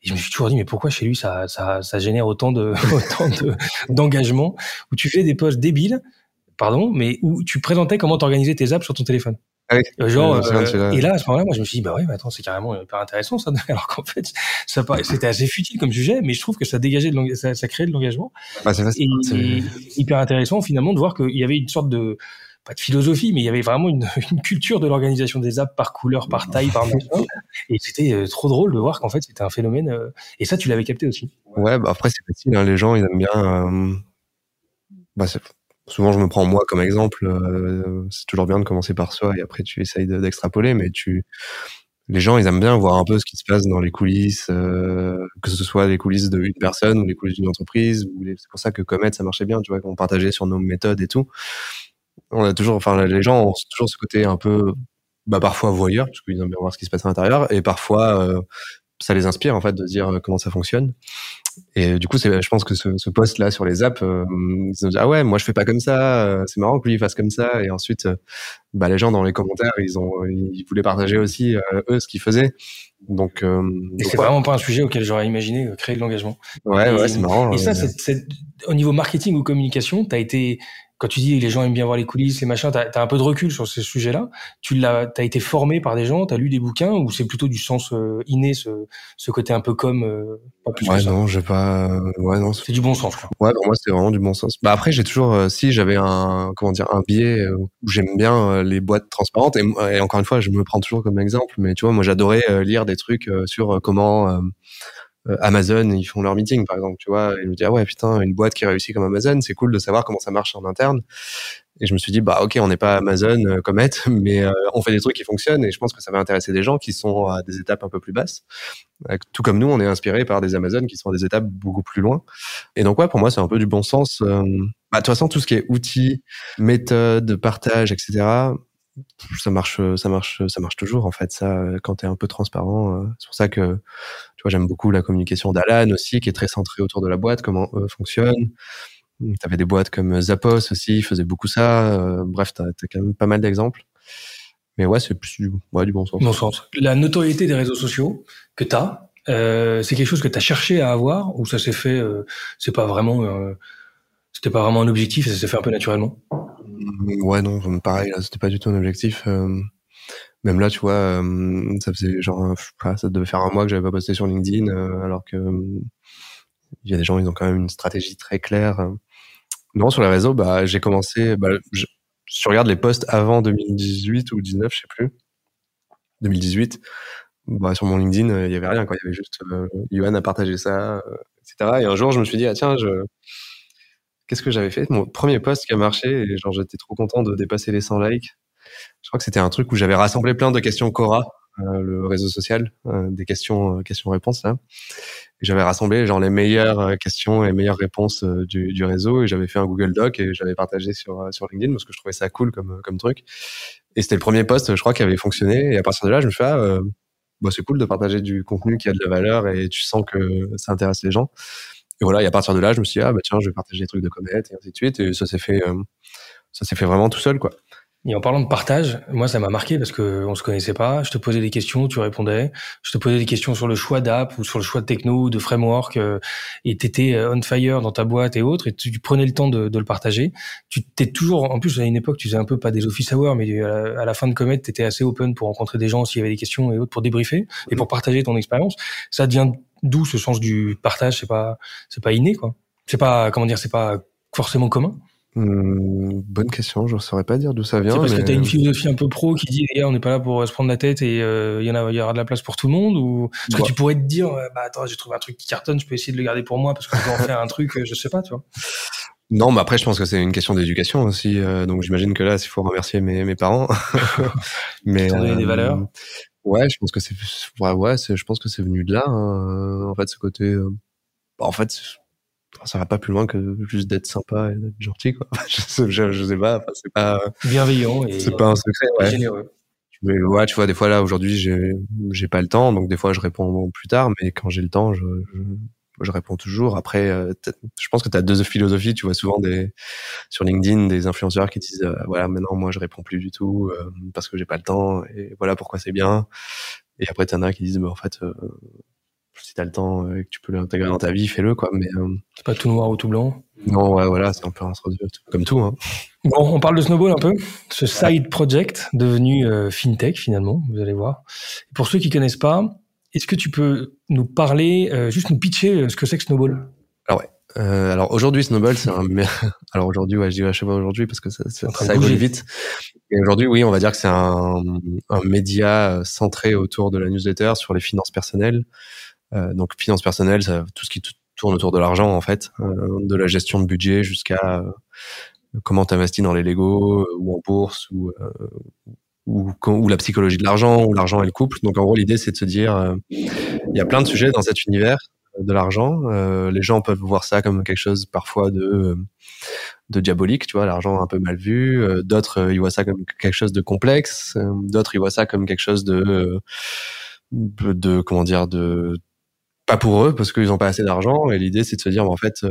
Et je me suis toujours dit, mais pourquoi chez lui ça, ça, ça génère autant de autant de d'engagement où tu fais des posts débiles, pardon, mais où tu présentais comment t'organisais tes apps sur ton téléphone. Ah euh, genre, euh, et là, à ce moment-là, moi, je me suis dit, bah ouais, mais attends, c'est carrément hyper intéressant, ça. Alors qu'en fait, ça c'était assez futile comme sujet, mais je trouve que ça dégageait de ça, ça créait de l'engagement. Bah, c'est et, hyper intéressant, finalement, de voir qu'il y avait une sorte de, pas de philosophie, mais il y avait vraiment une, une culture de l'organisation des apps par couleur, par taille, par machin. Et c'était euh, trop drôle de voir qu'en fait, c'était un phénomène, et ça, tu l'avais capté aussi. Ouais, bah après, c'est facile, hein, les gens, ils aiment bien, bah, c'est souvent je me prends moi comme exemple. Euh, c'est toujours bien de commencer par soi et après tu essayes d'extrapoler, mais tu les gens ils aiment bien voir un peu ce qui se passe dans les coulisses, euh, que ce soit les coulisses d'une personne ou les coulisses d'une entreprise. C'est pour ça que Comet ça marchait bien, tu vois, qu'on partageait sur nos méthodes et tout. On a toujours, enfin les gens ont toujours ce côté un peu, bah parfois voyeur parce qu'ils aiment bien voir ce qui se passe à l'intérieur et parfois euh, ça les inspire en fait de dire comment ça fonctionne. Et du coup, je pense que ce, ce post-là sur les apps, euh, ils se disent ah ouais, moi je fais pas comme ça, euh, c'est marrant que lui il fasse comme ça. Et ensuite, euh, bah les gens dans les commentaires, ils ont, ils voulaient partager aussi eux ce qu'ils faisaient. Donc, et c'est vraiment pas un sujet auquel j'aurais imaginé créer de l'engagement. Ouais, ouais, c'est marrant. Et ça, au niveau marketing ou communication, t'as été quand tu dis les gens aiment bien voir les coulisses, les machins, t'as as un peu de recul sur ces sujets-là. Tu l'as, t'as été formé par des gens, t'as lu des bouquins, ou c'est plutôt du sens euh, inné, ce, ce côté un peu comme euh, pas plus ouais, non, j'ai pas. Ouais, non. C'est du bon sens. Quoi. Ouais, pour moi, c'est vraiment du bon sens. Bah après, j'ai toujours, euh, si j'avais un, comment dire, un biais où j'aime bien les boîtes transparentes, et, et, encore une fois, je me prends toujours comme exemple, mais tu vois, moi, j'adorais lire des trucs sur comment euh, Amazon, ils font leur meeting, par exemple, tu vois, et je me dis, ah ouais, putain, une boîte qui réussit comme Amazon, c'est cool de savoir comment ça marche en interne. Et je me suis dit, bah ok, on n'est pas Amazon, euh, Comet, mais euh, on fait des trucs qui fonctionnent, et je pense que ça va intéresser des gens qui sont à des étapes un peu plus basses. Tout comme nous, on est inspiré par des Amazon qui sont à des étapes beaucoup plus loin. Et donc ouais, pour moi, c'est un peu du bon sens. Bah, de toute façon, tout ce qui est outils, méthodes, partage, etc., ça marche, ça marche, ça marche toujours en fait. Ça, quand tu es un peu transparent, c'est pour ça que tu vois, j'aime beaucoup la communication d'Alan aussi, qui est très centrée autour de la boîte, comment eux fonctionnent. Tu avais des boîtes comme Zappos aussi, faisaient beaucoup ça. bref, tu as, quand même pas mal d'exemples. Mais ouais, c'est plus du, bon sens. Bon sens. La notoriété des réseaux sociaux que tu as, euh, c'est quelque chose que tu as cherché à avoir ou ça s'est fait, euh, c'est pas vraiment, euh, c'était pas vraiment un objectif ça s'est fait un peu naturellement? Ouais, non, pareil, c'était pas du tout un objectif. Euh, même là, tu vois, euh, ça faisait genre, ça devait faire un mois que j'avais pas posté sur LinkedIn, euh, alors que il y a des gens, ils ont quand même une stratégie très claire. Non, sur les réseaux, bah, j'ai commencé, bah, je, si tu regardes les posts avant 2018 ou 19, je sais plus, 2018, bah, sur mon LinkedIn, il y avait rien, quoi. Il y avait juste, euh, a partagé ça, etc. Et un jour, je me suis dit, ah tiens, je, qu'est-ce que j'avais fait? Mon premier post qui a marché, et genre j'étais trop content de dépasser les 100 likes. Je crois que c'était un truc où j'avais rassemblé plein de questions Cora, euh, le réseau social, euh, des questions, euh, questions-réponses là. J'avais rassemblé genre les meilleures questions et les meilleures réponses du, du, réseau et j'avais fait un Google Doc et j'avais partagé sur sur LinkedIn parce que je trouvais ça cool comme comme truc. Et c'était le premier post, je crois, qui avait fonctionné. Et à partir de là, je me suis dit, ah, bah, c'est cool de partager du contenu qui a de la valeur et tu sens que ça intéresse les gens. Et voilà, à partir de là, je me suis dit, ah bah tiens, je vais partager des trucs de Comet et ainsi de suite. Et ça s'est fait, euh, ça s'est fait vraiment tout seul, quoi. Et en parlant de partage, moi ça m'a marqué parce que on se connaissait pas. Je te posais des questions, tu répondais. Je te posais des questions sur le choix d'app ou sur le choix de techno ou de framework. Euh, et t'étais euh, on fire dans ta boîte et autres. Et tu, prenais le temps de, de, le partager. Tu t'es toujours, en plus à une époque, tu faisais un peu pas des office hours, mais à la, fin de Comet, t'étais assez open pour rencontrer des gens s'il y avait des questions et autres pour débriefer et pour partager ton expérience. Ça devient D'où ce sens du partage, c'est pas, c'est pas inné, quoi. C'est pas, comment dire, c'est pas forcément commun? Mmh, bonne question, je ne saurais pas dire d'où ça vient. C'est parce que tu as une philosophie un peu pro qui dit on n'est pas là pour se prendre la tête et euh, il y en a, il y aura de la place pour tout le monde ou parce que tu pourrais te dire bah attends j'ai trouvé un truc qui cartonne, je peux essayer de le garder pour moi parce que je vais en faire un truc, je sais pas, tu vois. Non, mais après je pense que c'est une question d'éducation aussi, euh, donc j'imagine que là il faut remercier mes, mes parents. mais donner des valeurs. Euh, Ouais, je pense que c'est ouais, ouais je pense que c'est venu de là hein, en fait ce côté euh, en fait ça va pas plus loin que juste d'être sympa et d'être gentil quoi. je, sais, je, sais pas, c'est pas bienveillant et c'est pas un secret ouais. généreux. Mais ouais, tu vois, des fois là aujourd'hui, j'ai j'ai pas le temps, donc des fois je réponds plus tard, mais quand j'ai le temps, je, je, je réponds toujours. Après, euh, je pense que tu as deux philosophies. Tu vois souvent des sur LinkedIn des influenceurs qui disent euh, voilà maintenant moi je réponds plus du tout euh, parce que j'ai pas le temps et voilà pourquoi c'est bien. Et après t'en as qui disent mais en fait si t'as le temps et que tu peux l'intégrer dans ta vie, fais-le quoi. Mais c'est pas tout noir ou tout blanc. Non ouais voilà c'est un peu comme tout. Hein. Bon, on parle de Snowball un peu, ce side project devenu fintech finalement, vous allez voir. Pour ceux qui connaissent pas, est-ce que tu peux nous parler, euh, juste nous pitcher euh, ce que c'est que Snowball? Alors ouais. Euh, alors aujourd'hui Snowball c'est un alors aujourd'hui ouais je dis à chaque fois aujourd'hui parce que ça, ça, ça évolue vite et aujourd'hui oui on va dire que c'est un, un, média centré autour de la newsletter sur les finances personnelles euh, donc finances personnelles ça, tout ce qui tourne autour de l'argent en fait de la gestion de budget jusqu'à comment t'investis dans les Lego ou en bourse ou ou, ou la psychologie de l'argent, ou l'argent et le couple. Donc en gros, l'idée, c'est de se dire, euh, il y a plein de sujets dans cet univers euh, de l'argent. Euh, les gens peuvent voir ça comme quelque chose parfois de de diabolique, tu vois, l'argent un peu mal vu. D'autres, ils voient ça comme quelque chose de complexe. D'autres, ils voient ça comme quelque chose de de comment dire de pas pour eux parce qu'ils ont pas assez d'argent. Et l'idée, c'est de se dire, en fait,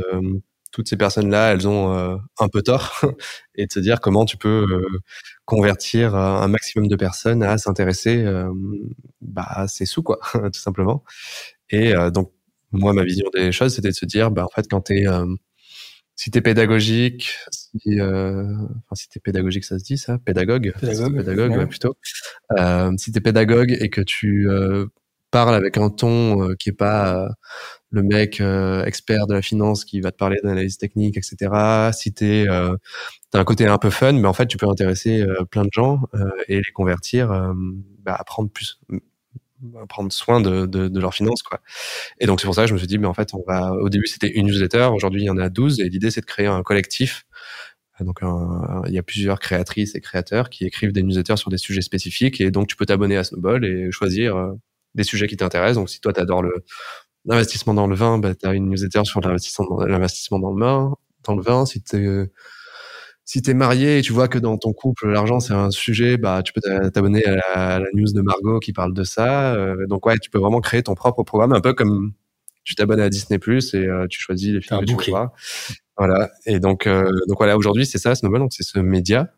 toutes ces personnes-là, elles ont un peu tort, et de se dire comment tu peux convertir un maximum de personnes à s'intéresser bah, à ces sous, quoi, tout simplement. Et donc, moi, ma vision des choses, c'était de se dire, bah, en fait, quand t'es si t'es pédagogique, si, euh, enfin, si t'es pédagogique, ça se dit ça, pédagogue, pédagogue, pédagogue ouais. plutôt. Euh, si t'es pédagogue et que tu euh, parles avec un ton euh, qui est pas euh, le mec euh, expert de la finance qui va te parler d'analyse technique, etc. Si t'es, t'as un côté un peu fun, mais en fait, tu peux intéresser plein de gens et les convertir bah, à prendre plus prendre soin de, de, de leurs finances quoi. Et donc c'est pour ça que je me suis dit mais en fait on va au début c'était une newsletter, aujourd'hui il y en a 12 et l'idée c'est de créer un collectif. Donc il y a plusieurs créatrices et créateurs qui écrivent des newsletters sur des sujets spécifiques et donc tu peux t'abonner à Snowball et choisir des sujets qui t'intéressent. Donc si toi tu adores l'investissement dans le vin, bah, tu as une newsletter sur l'investissement l'investissement dans le vin, dans le vin si tu si t'es marié et tu vois que dans ton couple l'argent c'est un sujet, bah tu peux t'abonner à, la news de Margot qui parle de ça. Euh, donc ouais, tu peux vraiment créer ton propre programme, un peu comme tu t'abonnes à Disney Plus et euh, tu choisis les films que tu vois. Voilà. Et donc euh, donc voilà, aujourd'hui c'est ça Snowball, donc c'est ce média.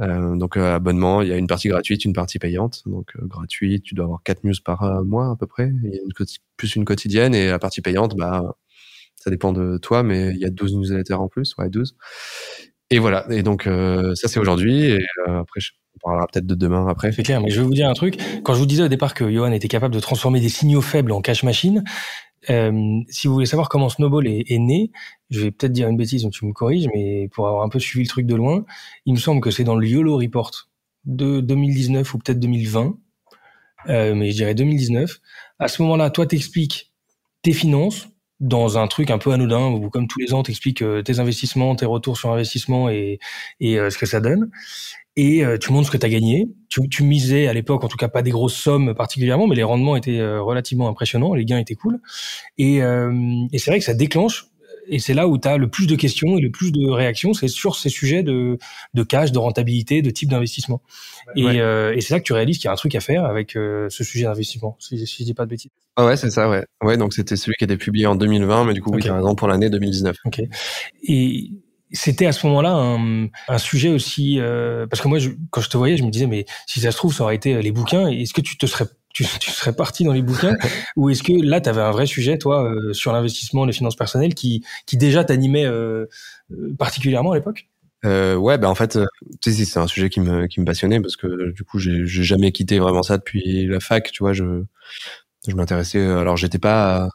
Donc abonnement, il y a une partie gratuite, une partie payante. Donc gratuite, tu dois avoir quatre news par mois à peu près, une plus une quotidienne et la partie payante, bah ça dépend de toi, mais il y a 12 newsletters en plus, ouais 12. Et voilà. Et donc euh, ça c'est aujourd'hui. Et euh, après, on parlera peut-être de demain après. C'est clair. Mais je vais vous dire un truc. Quand je vous disais au départ que Johan était capable de transformer des signaux faibles en cash machine, euh, si vous voulez savoir comment Snowball est, est né, je vais peut-être dire une bêtise, donc tu me corriges, mais pour avoir un peu suivi le truc de loin, il me semble que c'est dans le YOLO Report de 2019 ou peut-être 2020, euh, mais je dirais 2019. À ce moment-là, toi t'expliques tes finances, dans un truc un peu anodin où comme tous les ans t'expliques euh, tes investissements, tes retours sur investissement et, et euh, ce que ça donne. Et euh, tu montres ce que tu as gagné. Tu, tu misais à l'époque, en tout cas pas des grosses sommes particulièrement, mais les rendements étaient relativement impressionnants, les gains étaient cool. Et, et c'est vrai que ça déclenche et c'est là où tu as le plus de questions et le plus de réactions, c'est sur ces sujets de, de cash, de rentabilité, de type d'investissement. Et, euh, et c'est là que tu réalises qu'il y a un truc à faire avec euh, ce sujet d'investissement, si, si je dis pas de bêtises. Ah ouais, c'est ça, ouais. Ouais, donc c'était celui qui était publié en 2020, mais du coup, oui, tu raison pour l'année 2019. Ok. Et c'était à ce moment-là un, un sujet aussi euh, parce que moi, je, quand je te voyais, je me disais mais si ça se trouve, ça aurait été les bouquins. Est-ce que tu te serais tu, tu, serais parti dans les bouquins ou est-ce que là tu avais un vrai sujet toi euh, sur l'investissement les finances personnelles qui qui déjà t'animait euh, euh particulièrement à l'époque? Euh, ouais, ben en fait, sais, c'est un sujet qui me qui me passionnait parce que du coup, j'ai jamais quitté vraiment ça depuis la fac. Tu vois, je je m'intéressais. Alors, j'étais pas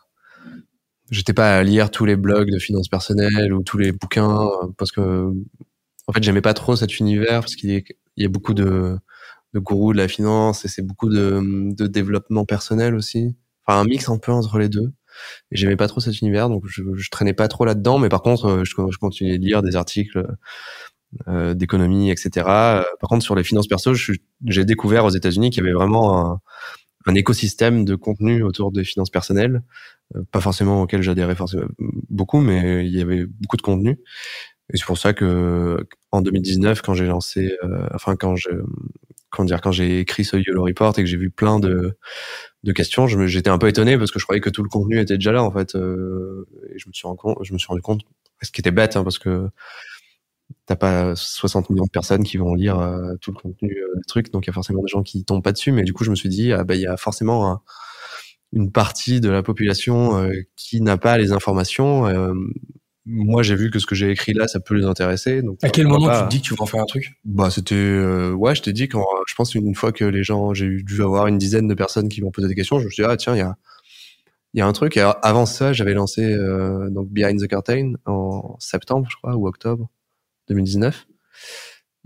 j'étais pas à lire tous les blogs de finances personnelles ou tous les bouquins parce que en fait, j'aimais pas trop cet univers parce qu'il y a beaucoup de de gourou de la finance et c'est beaucoup de, de développement personnel aussi. Enfin, un mix un peu entre les deux. Et j'aimais pas trop cet univers, donc je, je traînais pas trop là-dedans. Mais par contre, euh, je, continuais de lire des articles euh, d'économie, etc. Euh, par contre, sur les finances perso, j'ai découvert aux États-Unis qu'il y avait vraiment un, écosystème de contenu autour des finances personnelles, euh, pas forcément auquel j'adhérais forcément beaucoup, mais il y avait beaucoup de contenu. Et c'est pour ça que en 2019, quand j'ai lancé, enfin quand je quand dire, quand j'ai écrit ce YOLO Report et que j'ai vu plein de, de questions, j'étais un peu étonné parce que je croyais que tout le contenu était déjà là en fait. Euh, et je me suis rendu compte, je me suis rendu compte, ce qui était bête hein, parce que t'as pas 60 millions de personnes qui vont lire euh, tout le contenu euh, des trucs, donc il y a forcément des gens qui tombent pas dessus. Mais du coup, je me suis dit, ah, bah il y a forcément une partie de la population euh, qui n'a pas les informations. Moi j'ai vu que ce que j'ai écrit là ça peut les intéresser donc à quel moment tu te dis que tu vas en faire un truc? Bah c'était euh, ouais je t'ai dit quand je pense une fois que les gens j'ai dû avoir une dizaine de personnes qui m'ont posé des questions je me suis dit ah tiens il y a il y a un truc. Et avant ça j'avais lancé euh, donc Behind the Curtain en septembre je crois ou octobre 2019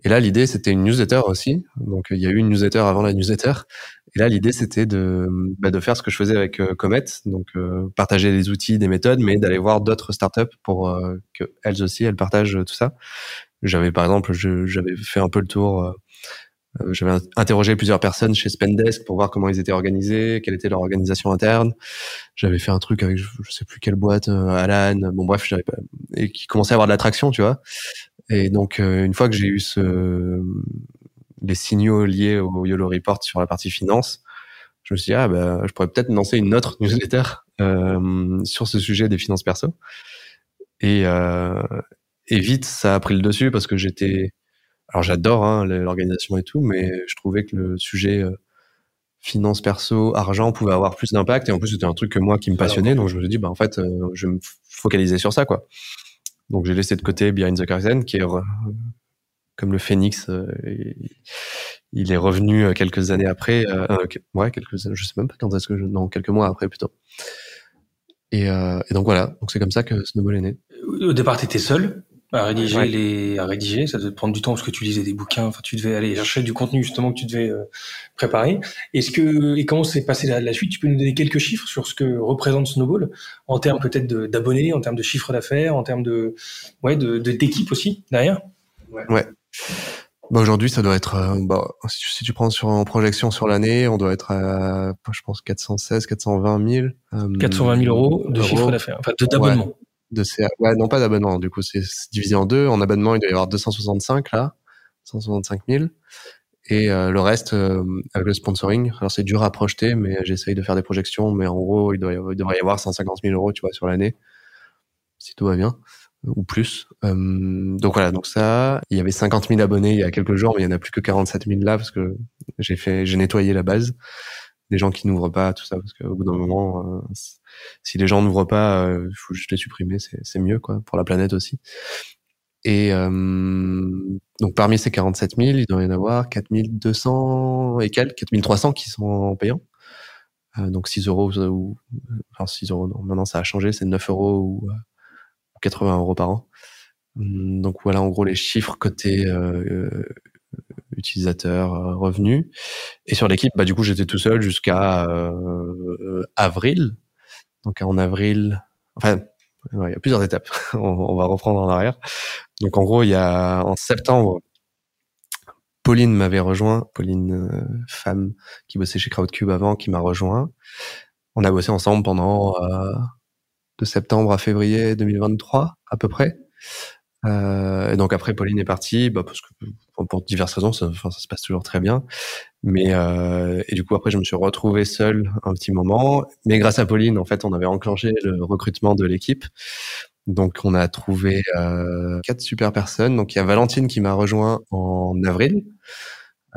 et là, l'idée, c'était une newsletter aussi. Donc, il y a eu une newsletter avant la newsletter. Et là, l'idée, c'était de, bah, de faire ce que je faisais avec euh, Comet, donc euh, partager des outils, des méthodes, mais d'aller voir d'autres startups pour euh, que elles aussi, elles partagent tout ça. J'avais, par exemple, j'avais fait un peu le tour. j'avais interrogé plusieurs personnes chez Spendesk pour voir comment ils étaient organisés, quelle était leur organisation interne. J'avais fait un truc avec je, sais plus quelle boîte, Alan. Bon bref, et qui commençait à avoir de l'attraction, tu vois. Et donc, euh, une fois que j'ai eu ce, les signaux liés au YOLO Report sur la partie finance, je me suis dit, ah, bah, je pourrais peut-être lancer une autre newsletter euh, sur ce sujet des finances perso. Et, euh, et vite, ça a pris le dessus parce que j'étais... Alors j'adore hein, l'organisation et tout, mais je trouvais que le sujet euh, finance perso, argent pouvait avoir plus d'impact. Et en plus, c'était un truc que moi qui me passionnait. Donc je me suis dit, bah, en fait, euh, je vais me focaliser sur ça. quoi. Donc j'ai laissé de côté Behind the Curtain, qui est comme le phénix, euh, il est revenu euh, quelques années après, euh, ouais, quelques, je sais même pas quand est-ce que je, non, quelques mois après plutôt. Et, et donc voilà, donc c'est comme ça que Snowball est né. Au départ, tu étais seul à rédiger les, à rédiger, ça devait prendre du temps parce que tu lisais des bouquins, enfin tu devais aller chercher du contenu justement que tu devais préparer. Est-ce que et comment s'est passé la, la, suite? Tu peux nous donner quelques chiffres sur ce que représente Snowball en termes peut-être d'abonnés, en termes de chiffre d'affaires, en termes de ouais de d'équipe aussi derrière? Ouais. ouais. Bah aujourd'hui, ça doit être, euh, bah, si, tu prends sur en projection sur l'année, on doit être à, je pense, 416, 420 000. Euh, 420 000 euros de chiffre d'affaires, enfin d'abonnement. Ouais, de ouais, non pas d'abonnement. Du coup, c'est divisé en deux. En abonnement, il doit y avoir 265 là, 165 000. Et euh, le reste, euh, avec le sponsoring, alors c'est dur à projeter, mais j'essaye de faire des projections. Mais en gros, il, doit il devrait y avoir 150 000 euros, tu vois, sur l'année, si tout va bien ou plus. Euh, donc voilà, donc ça, il y avait 50 000 abonnés il y a quelques jours, mais il y en a plus que 47 000 là parce que j'ai fait, j'ai nettoyé la base des gens qui n'ouvrent pas tout ça parce qu'au bout d'un moment, euh, si les gens n'ouvrent pas, il euh, faut juste les supprimer, c'est mieux quoi pour la planète aussi. Et donc parmi ces 47 000, il doit y en avoir 4200 et quelques, 4300 qui sont payants. donc 6 euros ou enfin 6 euros non maintenant ça a changé c'est 9 euros ou 80 euros par an. Hum, donc voilà en gros les chiffres côté euh, euh utilisateur euh, revenus. Et sur l'équipe, bah du coup j'étais tout seul jusqu'à euh, avril. Donc en avril, enfin il y a plusieurs étapes. on, va reprendre en arrière. Donc en gros il y a en septembre, Pauline m'avait rejoint, Pauline femme qui bossait chez Crowdcube avant, qui m'a rejoint. On a bossé ensemble pendant de septembre à février 2023 à peu près. Euh, et donc après Pauline est partie, bah parce que pour diverses raisons, ça, enfin, ça se passe toujours très bien. Mais euh, et du coup après je me suis retrouvé seul un petit moment. Mais grâce à Pauline, en fait, on avait enclenché le recrutement de l'équipe. Donc on a trouvé euh, quatre super personnes. Donc il y a Valentine qui m'a rejoint en avril.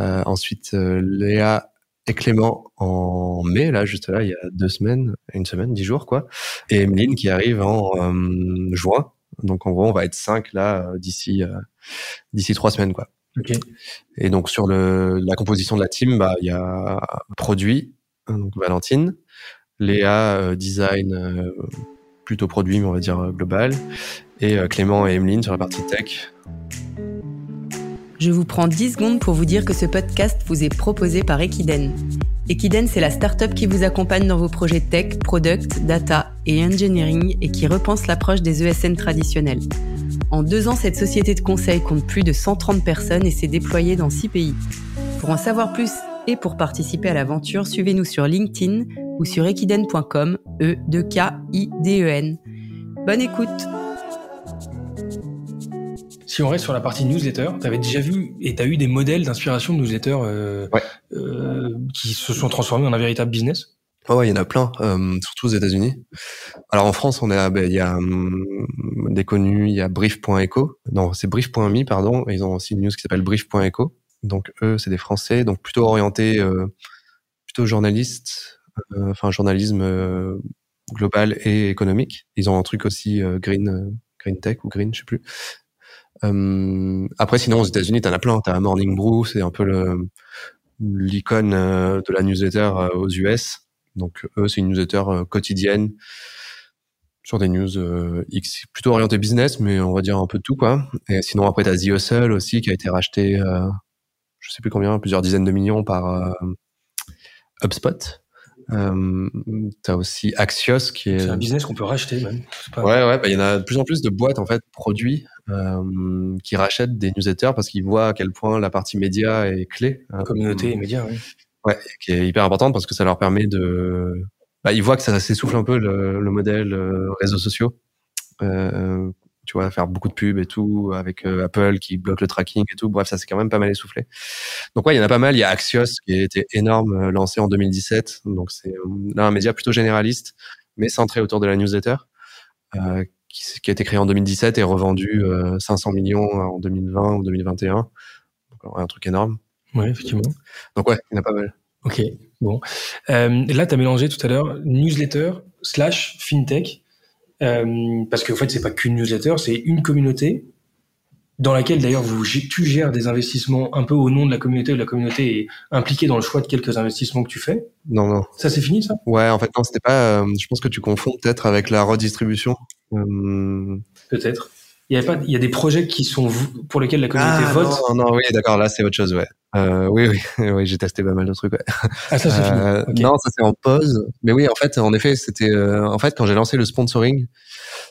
Euh, ensuite euh, Léa et Clément en mai, là, juste là, il y a deux semaines, une semaine, dix jours, quoi. Et Emeline qui arrive en euh, juin. Donc, en gros, on va être cinq, là, euh, d'ici, euh, d'ici trois semaines, quoi. Okay. Et donc, sur le, la composition de la team, bah, il y a produit, donc Valentine, Léa, design, plutôt produit, mais on va dire global, et Clément et Emeline sur la partie tech. Je vous prends 10 secondes pour vous dire que ce podcast vous est proposé par Equiden. Equiden, c'est la startup qui vous accompagne dans vos projets tech, product, data et engineering et qui repense l'approche des ESN traditionnels. En deux ans, cette société de conseil compte plus de 130 personnes et s'est déployée dans 6 pays. Pour en savoir plus et pour participer à l'aventure, suivez-nous sur LinkedIn ou sur equiden.com, e d e. Bonne écoute si on reste sur la partie newsletter, tu avais déjà vu et tu as eu des modèles d'inspiration de newsletter euh, euh, qui se sont transformés en un véritable business? Ouais, il y en a plein, euh, surtout aux États-Unis. Alors en France, on est, ben, il y a hum, des connus, il y a Brief.eco, non, c'est Brief.me, pardon. Ils ont aussi une news qui s'appelle Brief.eco. Donc eux, c'est des Français, donc plutôt orientés, euh, plutôt journalistes, euh, enfin journalisme euh, global et économique. Ils ont un truc aussi green, green tech ou green, je sais plus. Euh, après, sinon, aux États-Unis, t'en as plein. T'as Morning Brew, c'est un peu l'icône euh, de la newsletter euh, aux US. Donc, eux, c'est une newsletter quotidienne sur des news X, plutôt orienté business, mais on va dire un peu de tout, quoi. Et sinon, après, t'as The Hustle aussi, qui a été racheté, je sais plus combien, plusieurs dizaines de millions par HubSpot. Euh, t'as aussi Axios qui est. C'est un business qu'on peut racheter même. Ouais, ouais, bah, il y en a de plus en plus de boîtes en fait produits euh, qui rachètent des newsletters parce qu'ils voient à quel point la partie média est clé. Hein. Communauté et médias, oui. Ouais, qui est hyper importante parce que ça leur permet de. Bah, ils voient que ça s'essouffle un peu le, le modèle euh, réseaux sociaux. Tu vois, faire beaucoup de pubs et tout, avec euh, Apple qui bloque le tracking et tout. Bref, ça s'est quand même pas mal essoufflé. Donc ouais, il y en a pas mal. Il y a Axios qui a été énorme, euh, lancé en 2017. Donc c'est euh, là un média plutôt généraliste, mais centré autour de la newsletter, euh, qui, qui, a été créé en 2017 et revendu 500 millions en 2020 ou 2021. Donc un truc énorme. Ouais, effectivement. Donc ouais, il y en a pas mal. Ok, bon. Euh, là, tu as mélangé tout à l'heure newsletter slash fintech. Euh, parce qu'en fait, c'est pas qu'une newsletter, c'est une communauté dans laquelle d'ailleurs vous tu gères des investissements un peu au nom de la communauté, ou la communauté est impliquée dans le choix de quelques investissements que tu fais. Non, non. Ça, c'est fini, ça? Ouais, en fait, non, c'était pas. Euh, je pense que tu confonds peut-être avec la redistribution. Euh... Peut-être. Il y a pas, il y a des projets qui sont pour lesquels la communauté ah, vote. Non, non, oui, d'accord. Là, c'est autre chose, ouais. Euh, oui, oui, oui, j'ai testé pas mal de trucs. Ouais. Ah, ça c'est euh, fini. Non, ça c'est en pause. Mais oui, en fait, en effet, c'était, euh, en fait, quand j'ai lancé le sponsoring,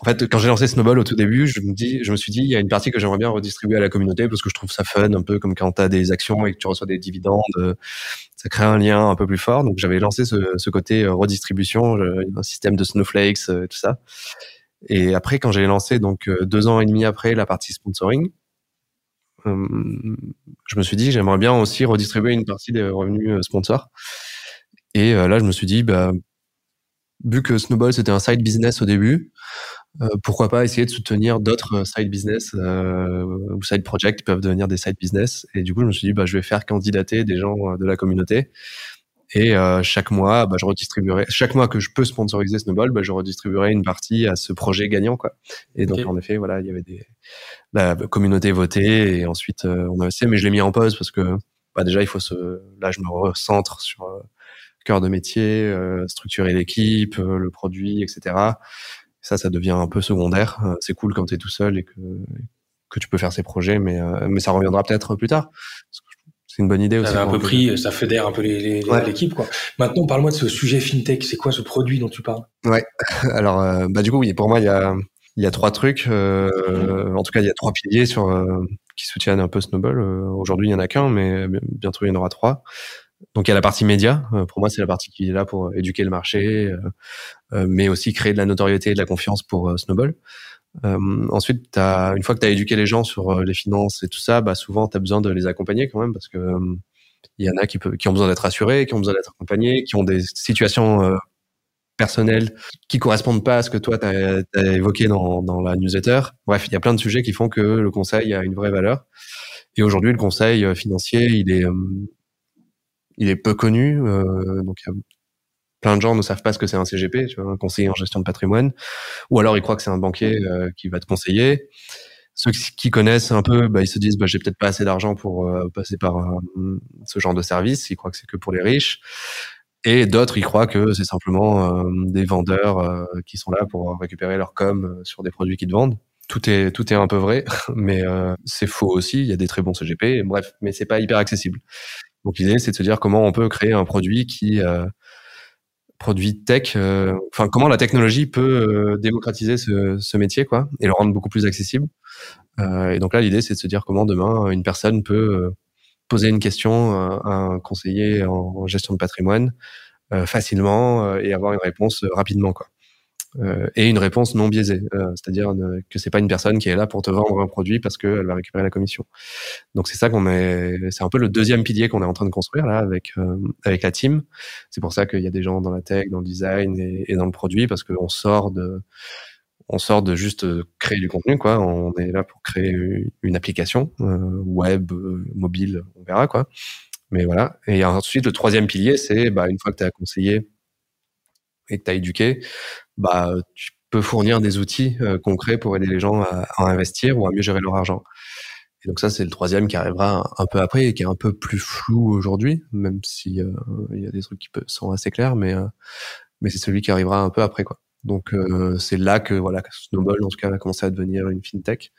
en fait, quand j'ai lancé Snowball au tout début, je me dis, je me suis dit, il y a une partie que j'aimerais bien redistribuer à la communauté parce que je trouve ça fun, un peu comme quand tu as des actions et que tu reçois des dividendes, euh, ça crée un lien un peu plus fort. Donc j'avais lancé ce, ce côté euh, redistribution, un système de snowflakes, tout ça. Et après, quand j'ai lancé donc deux ans et demi après la partie sponsoring, euh, je me suis dit j'aimerais bien aussi redistribuer une partie des revenus euh, sponsors. Et euh, là, je me suis dit, bah, vu que Snowball c'était un side business au début, pourquoi pas essayer de soutenir d'autres side business ou side projects qui peuvent devenir des side business. Et du coup, je me suis dit, bah, je vais faire candidater des gens de la communauté et euh, chaque mois, bah, je redistribuerai. Chaque mois que je peux sponsoriser Snowball, bah, je redistribuerai une partie à ce projet gagnant, quoi. Et donc en effet, voilà, il y avait des la communauté votée et ensuite euh, on a essayé, mais je l'ai mis en pause parce que bah, déjà il faut se. Là, je me recentre sur euh, cœur de métier, euh, structurer l'équipe, le produit, etc. Ça, ça devient un peu secondaire. c'est cool quand tu es tout seul et que que tu peux faire ces projets, mais mais ça reviendra peut-être plus tard. C'est une bonne idée aussi. Ça a un peu pris, ça fédère un peu l'équipe, quoi. Maintenant, parle-moi de ce sujet fintech. C'est quoi ce produit dont tu parles? Ouais. Alors, euh, bah du coup, oui, pour moi, il y a, il y a trois trucs. Euh, en tout cas, il y a trois piliers sur euh, qui soutiennent un peu Snowball. Aujourd'hui, il y en a qu'un, mais bientôt il y en aura trois. Donc, il y a la partie média. pour moi, c'est la partie qui est là pour éduquer le marché, mais aussi créer de la notoriété et de la confiance pour Snowball. Euh, ensuite, as, une fois que tu as éduqué les gens sur euh, les finances et tout ça, bah souvent tu as besoin de les accompagner quand même parce que euh, il y en a qui, peut, qui ont besoin d'être assurés, qui ont besoin d'être accompagnés, qui ont des situations euh, personnelles qui correspondent pas à ce que toi tu as, évoqué dans, dans la newsletter. Bref, il y a plein de sujets qui font que le conseil a une vraie valeur. Et aujourd'hui, le conseil financier, il est il est peu connu. donc plein de gens ne savent pas ce que c'est un CGP, tu vois, un conseiller en gestion de patrimoine, ou alors ils croient que c'est un banquier euh, qui va te conseiller. Ceux qui connaissent un peu, bah, ils se disent bah, j'ai peut-être pas assez d'argent pour euh, passer par euh, ce genre de service. Ils croient que c'est que pour les riches. Et d'autres, ils croient que c'est simplement des vendeurs qui sont là pour récupérer leur com sur des produits qu'ils te vendent. Tout est tout est un peu vrai, mais c'est faux aussi. Il y a des très bons CGP. Bref, mais c'est pas hyper accessible. Donc l'idée, c'est de se dire comment on peut créer un produit qui produit tech, euh, enfin comment la technologie peut euh, démocratiser ce, ce, métier quoi et le rendre beaucoup plus accessible. Euh, et donc là l'idée c'est de se dire comment demain une personne peut poser une question à un conseiller en gestion de patrimoine facilement et avoir une réponse rapidement quoi. Euh, et une réponse non biaisée, euh, c'est-à-dire que c'est pas une personne qui est là pour te vendre un produit parce qu'elle va récupérer la commission. Donc c'est ça qu'on est, c'est un peu le deuxième pilier qu'on est en train de construire là avec euh, avec la team. C'est pour ça qu'il y a des gens dans la tech, dans le design et, dans le produit parce qu'on sort de on sort de juste créer du contenu quoi. On est là pour créer une application web, mobile, on verra quoi. Mais voilà. Et ensuite le troisième pilier c'est bah, une fois que tu as conseillé et que tu as éduqué, bah, tu peux fournir des outils euh, concrets pour aider les gens à, investir ou à mieux gérer leur argent. Et donc ça, c'est le troisième qui arrivera un, peu après et qui est un peu plus flou aujourd'hui, même si euh, il y a des trucs qui sont assez clairs, mais euh, mais c'est celui qui arrivera un peu après. Donc c'est là que voilà, Snowball en tout cas va commencer à devenir une fintech.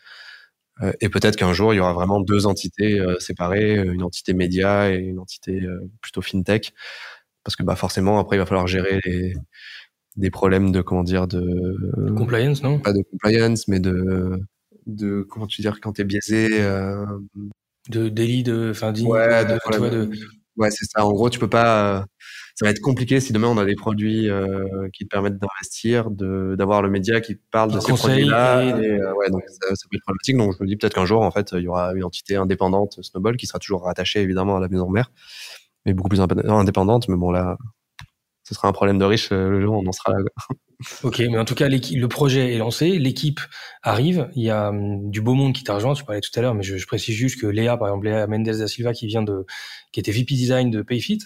et peut-être qu'un jour il y aura vraiment deux entités séparées, une entité média et une entité plutôt fintech, parce que bah forcément après il va falloir gérer les des problèmes de comment dire de, compliance non? pas de compliance mais de de comment tu dire quand t'es biaisé euh... de délit de enfin ouais de, ouais c'est ça en gros tu peux pas ça va être compliqué si demain on a des produits euh, qui te permettent d'investir, de d'avoir le média qui parle de ces produits-là. Et... Euh, ouais, donc ça, ça, peut être problématique. Donc je me dis peut-être qu'un jour, en fait, il y aura une entité indépendante, Snowball, qui sera toujours rattachée évidemment à la maison mère, mais beaucoup plus indépendante. Mais bon là, ce sera un problème de riche euh, le jour où on en sera là. Ok, mais en tout cas, le projet est lancé, l'équipe arrive, il y a hum, du beau monde qui t'a rejoint, tu parlais tout à l'heure, mais je, je, précise juste que Léa, par exemple, Léa Mendes da Silva, qui vient de, qui était VP Design de Payfit,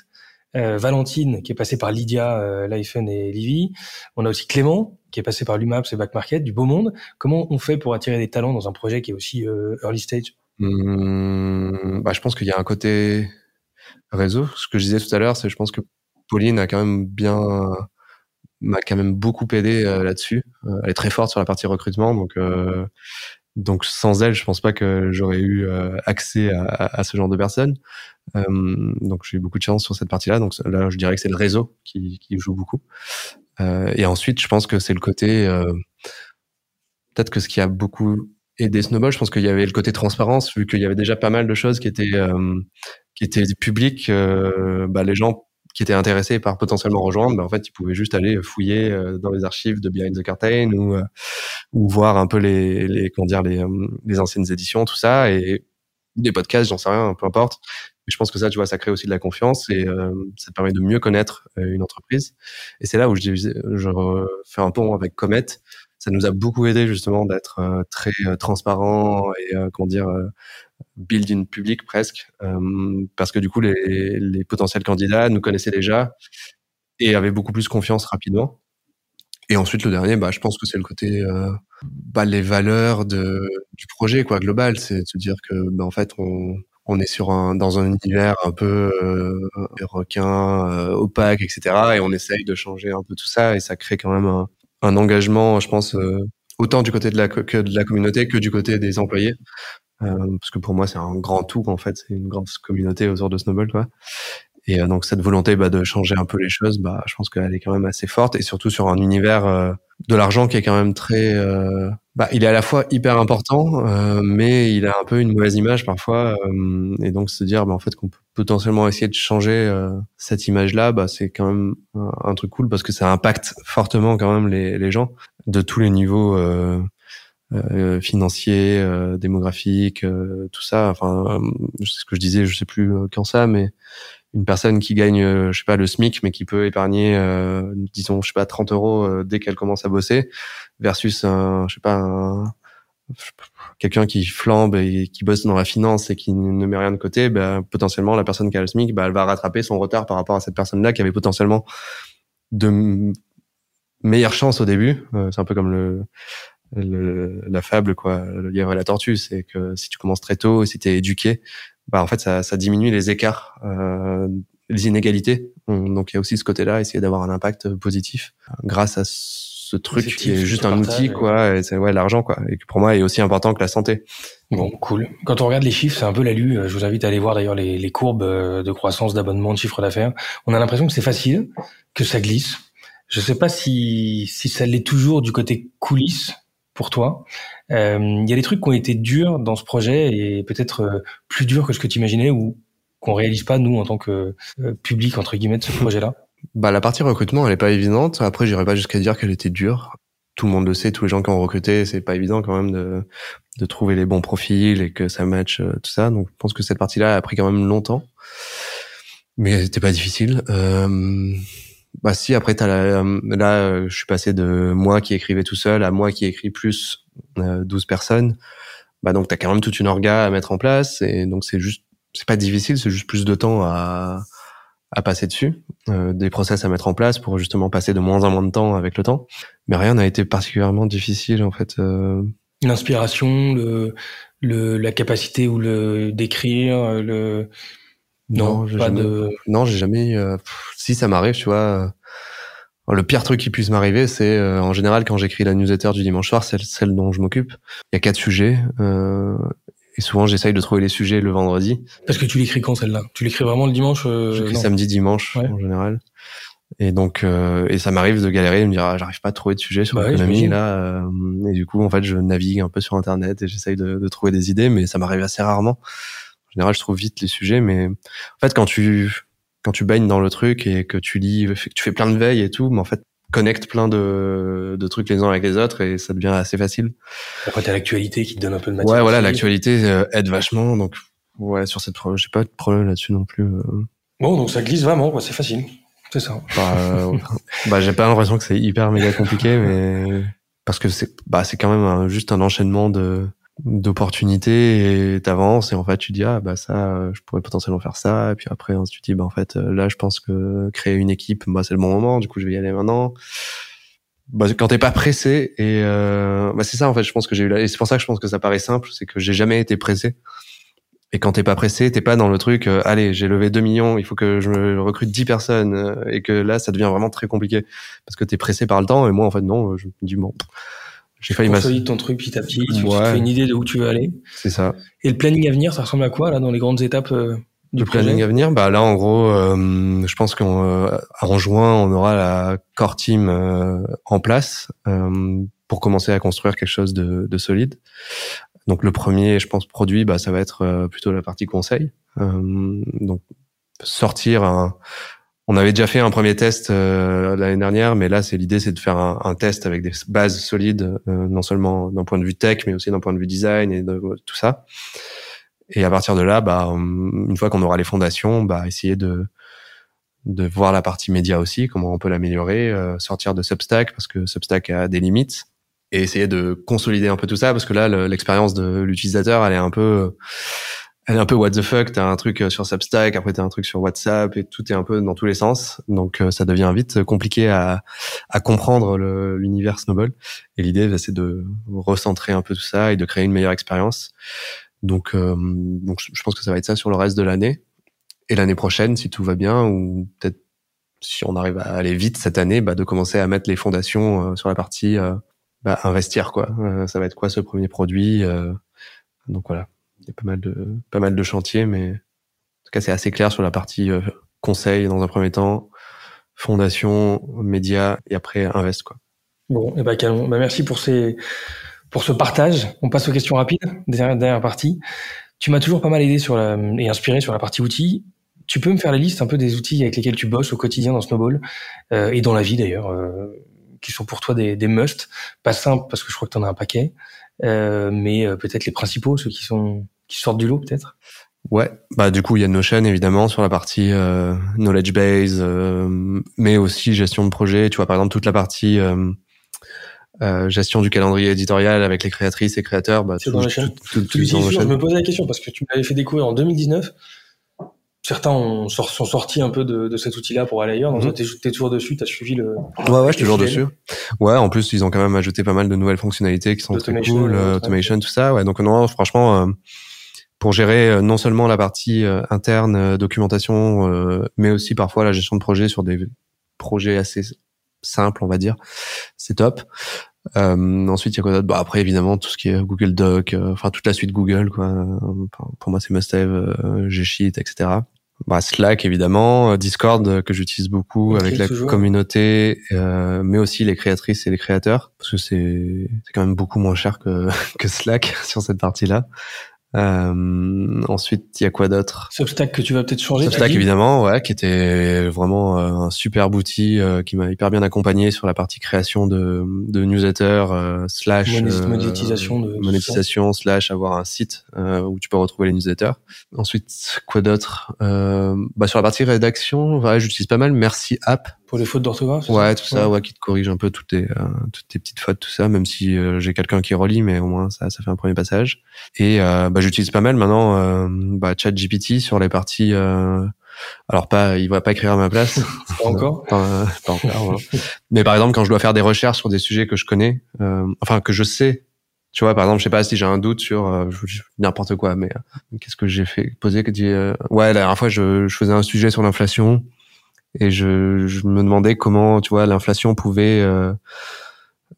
euh, Valentine, qui est passée par Lydia, euh, Lifen et Livy. On a aussi Clément, qui est passé par l'UMAPS et Back Market, du beau monde. Comment on fait pour attirer des talents dans un projet qui est aussi euh, early stage? Mmh, bah, Je pense qu'il y a un côté réseau. Ce que je disais tout à l'heure, c'est je pense que Pauline a quand même bien m'a quand même beaucoup aidé euh, là-dessus. Euh, elle est très forte sur la partie recrutement, donc euh, donc sans elle, je pense pas que j'aurais eu accès à, ce genre de personnes. donc j'ai eu beaucoup de chance sur cette partie-là. Donc là, je dirais que c'est le réseau qui, qui joue beaucoup. et ensuite, je pense que c'est le côté peut-être que ce qui a beaucoup aidé Snowball, je pense qu'il y avait le côté transparence, vu qu'il y avait déjà pas mal de choses qui étaient qui étaient publiques. bah, les gens qui étaient intéressés par potentiellement rejoindre, ben en fait, ils pouvaient juste aller fouiller euh, dans les archives de Behind the Curtain ou euh, ou voir un peu les les comment dire les, euh, les anciennes éditions, tout ça et des podcasts, j'en sais rien, peu importe. Mais je pense que ça, tu vois, ça crée aussi de la confiance et ça te permet de mieux connaître une entreprise. Et c'est là où je, je fais un pont avec Comet. Ça nous a beaucoup aidé justement d'être très transparent et comment dire build in public presque, euh, parce que du coup les, potentiels candidats nous connaissaient déjà et avaient beaucoup plus confiance rapidement. Et ensuite le dernier, bah, je pense que c'est le côté, euh, bah, les valeurs de, du projet quoi global, c'est de se dire que bah, en fait on, on est sur un dans un univers un peu euh, requin, euh, opaque, etc. Et on essaye de changer un peu tout ça et ça crée quand même un, engagement, je pense, autant du côté de la que de la communauté que du côté des employés parce que pour moi c'est un grand tout en fait, c'est une grande communauté autour de Snowball quoi. Et euh, donc cette volonté bah, de changer un peu les choses, bah, je pense qu'elle est quand même assez forte et surtout sur un univers euh, de l'argent qui est quand même très, bah, il est à la fois hyper important, mais il a un peu une mauvaise image parfois. et donc se dire bah, en fait qu'on peut potentiellement essayer de changer cette image-là, bah, c'est quand même un, un, truc cool parce que ça impacte fortement quand même les, les gens de tous les niveaux euh, financier, euh, démographique, euh, tout ça. Enfin, c'est ce que je disais, je sais plus quand ça, mais une personne qui gagne, je sais pas, le SMIC, mais qui peut épargner, disons, je sais pas, 30 euros dès qu'elle commence à bosser, versus un, je sais pas, quelqu'un qui flambe et qui bosse dans la finance et qui ne met rien de côté, ben, potentiellement la personne qui a le SMIC, ben, elle va rattraper son retard par rapport à cette personne-là qui avait potentiellement de meilleures chances au début. c'est un peu comme le le, la fable quoi le lièvre et la tortue c'est que si tu commences très tôt et si tu es éduqué bah en fait ça, ça diminue les écarts euh, les inégalités. Donc il y a aussi ce côté là essayer d'avoir un impact positif grâce à ce truc qui est juste un outil quoi et c'est ouais l'argent quoi et pour moi est aussi important que la santé. Bon cool. Quand on regarde les chiffres c'est un peu la lue. Je vous invite à aller voir d'ailleurs les, les courbes de croissance d'abonnement de chiffre d'affaires. On a l'impression que c'est facile que ça glisse. Je sais pas si si ça l'est toujours du côté coulisses pour toi. Euh, il y a des trucs qui ont été durs dans ce projet et peut-être euh, plus durs que ce que tu imaginais ou qu'on réalise pas nous en tant que euh, public entre guillemets de ce projet-là. Bah la partie recrutement elle est pas évidente. Après j'irai pas jusqu'à dire qu'elle était dure. Tout le monde le sait, tous les gens qui ont recruté, c'est pas évident quand même de, de trouver les bons profils et que ça match tout ça. Donc je pense que cette partie-là a pris quand même longtemps, mais c'était pas difficile. Euh, bah si, après t'as la, là, euh, je suis passé de moi qui écrivais tout seul à moi qui écris plus euh, 12 personnes. Bah donc t'as quand même toute une orga à mettre en place et donc c'est juste, c'est pas difficile, c'est juste plus de temps à à passer dessus, euh, des process à mettre en place pour justement passer de moins en moins de temps avec le temps. Mais rien n'a été particulièrement difficile en fait. Euh... L'inspiration, le, le, la capacité ou le d'écrire, le non, j'ai jamais, de... non, j'ai jamais. Euh, si ça m'arrive, tu vois. Euh, le pire truc qui puisse m'arriver, c'est euh, en général quand j'écris la newsletter du dimanche soir, c'est celle dont je m'occupe. Il y a quatre sujets. et souvent, j'essaye de trouver les sujets le vendredi. Parce que tu l'écris quand celle-là? Tu l'écris vraiment le dimanche J'écris samedi, dimanche en général. Et donc, et ça m'arrive de galérer, de me dire, ah, j'arrive pas à trouver de sujet sur bah l'économie là. et du coup, en fait, je navigue un peu sur Internet et j'essaye de, de, trouver des idées, mais ça m'arrive assez rarement général, je trouve vite les sujets, mais en fait, quand tu quand tu baignes dans le truc et que tu lis, que tu fais plein de veilles et tout, mais en fait, connecte plein de, de trucs les uns avec les autres et ça devient assez facile. Après, t'as l'actualité qui te donne un peu de matière. Ouais, voilà, l'actualité euh, aide vachement. Donc, ouais, sur cette j'ai pas de problème là-dessus non plus. Euh. Bon, donc ça glisse vraiment, quoi. C'est facile. C'est ça. Bah, euh, bah j'ai pas l'impression que c'est hyper méga compliqué, mais parce que c'est, bah, c'est quand même juste un enchaînement de d'opportunités et t'avances et en fait tu dis ah bah ça je pourrais potentiellement faire ça. Et puis après tu dis bah en fait là je pense que créer une équipe bah c'est le bon moment. Du coup je vais y aller maintenant. Bah, quand t'es pas pressé et euh, bah c'est ça en fait je pense que j'ai eu là et c'est pour ça que je pense que ça paraît simple c'est que j'ai jamais été pressé. Et quand t'es pas pressé t'es pas dans le truc euh, allez j'ai levé 2 millions il faut que je me recrute 10 personnes euh, et que là ça devient vraiment très compliqué. Parce que t'es pressé par le temps et moi en fait non je me dis bon failli consolides ton truc petit à petit, tu te fais une idée de où tu veux aller. C'est ça. Et le planning à venir, ça ressemble à quoi là dans les grandes étapes euh, du le planning à venir, bah là en gros, euh, je pense qu'en euh, juin, on aura la core team euh, en place pour commencer à construire quelque chose de, de, solide. Donc le premier, je pense, produit, bah ça va être plutôt la partie conseil. donc sortir un, on avait déjà fait un premier test euh, l'année dernière, mais là, c'est l'idée, c'est de faire un, test avec des bases solides, euh, non seulement d'un point de vue tech, mais aussi d'un point de vue design et de, tout ça. Et à partir de là, bah, une fois qu'on aura les fondations, bah, essayer de de voir la partie média aussi, comment on peut l'améliorer, euh, sortir de Substack parce que Substack a des limites et essayer de consolider un peu tout ça parce que là, l'expérience de l'utilisateur, elle est un peu elle est un peu what the fuck. T'as un truc euh, sur Substack, après t'as un truc sur WhatsApp et tout est un peu dans tous les sens. Donc euh, ça devient vite compliqué à, à comprendre l'univers Snowball. Et l'idée, bah, c'est de recentrer un peu tout ça et de créer une meilleure expérience. Donc, euh, donc je pense que ça va être ça sur le reste de l'année. Et l'année prochaine, si tout va bien, ou peut-être si on arrive à aller vite cette année, bah, de commencer à mettre les fondations sur la partie bah, investir. quoi. ça va être quoi ce premier produit Donc voilà il y a pas mal de pas mal de chantiers, mais en tout cas c'est assez clair sur la partie euh, conseil dans un premier temps, fondation, médias et après invest quoi. Bon, et eh ben. Bah, merci pour ces pour ce partage. On passe aux questions rapides, dernière, dernière partie. Tu m'as toujours pas mal aidé sur la, et inspiré sur la partie outils. Tu peux me faire la liste un peu des outils avec lesquels tu bosses au quotidien dans Snowball euh, et dans la vie d'ailleurs, euh, qui sont pour toi des, des must, pas simples parce que je crois que tu en as un paquet, euh, mais euh, peut-être les principaux, ceux qui sont qui sortent du lot peut-être? Ouais, bah du coup il y a Notion évidemment sur la partie euh, knowledge base, mais aussi gestion de projet. Tu vois par exemple toute la partie gestion du calendrier éditorial avec les créatrices et créateurs. Bah, tout, dans Notion. Tout, tout, je me posais la question parce que tu m'avais fait découvrir en 2019 certains ont, sont sortis un peu de, de cet outil-là pour aller ailleurs. Donc, mmh. t'es, toujours dessus, t'as suivi le. Ouais, ouais, je suis toujours dessus. Ouais, en plus, ils ont quand même ajouté pas mal de nouvelles fonctionnalités qui sont très cool, euh, automation, tout ça. Ouais, donc non, franchement, euh, pour gérer euh, non seulement la partie interne, documentation, mais aussi parfois la gestion de projet sur des projets assez simples, on va dire, c'est top. ensuite, il y a quoi d'autre? Bah, Après, évidemment, tout ce qui est Google Doc, enfin toute la suite Google, quoi. pour moi, c'est must-have, G-Sheet, etc bah, Slack évidemment, euh, Discord euh, que j'utilise beaucoup avec la communauté, euh, mais aussi les créatrices et les créateurs parce que c'est quand même beaucoup moins cher que que Slack sur cette partie-là. Euh, ensuite, il y a quoi d'autre? Substack que tu vas peut-être changer. Substack évidemment, ouais, qui était vraiment euh, un super outil euh, qui m'a hyper bien accompagné sur la partie création de, de newsletter slash monétisation, de monétisation slash avoir un site où tu peux retrouver les newsletters. Ensuite, quoi d'autre? Bah sur la partie rédaction, ouais, j'utilise pas mal Merci App pour les fautes d'orthographe Ouais, tout ça, ouais. qui te corrige un peu toutes tes, euh, toutes tes petites fautes, tout ça, même si euh, j'ai quelqu'un qui relit, mais au moins ça, ça fait un premier passage. Et euh, bah, j'utilise pas mal maintenant euh, bah, ChatGPT sur les parties. alors pas, il va pas écrire à ma place. pas encore. pas, pas encore. mais par exemple, quand je dois faire des recherches sur des sujets que je connais, enfin que je sais. Tu vois, par exemple, je sais pas si j'ai un doute sur n'importe quoi, mais qu'est-ce que j'ai fait poser que dit ouais la dernière fois je, je faisais un sujet sur l'inflation et je, je, me demandais comment tu vois l'inflation pouvait euh,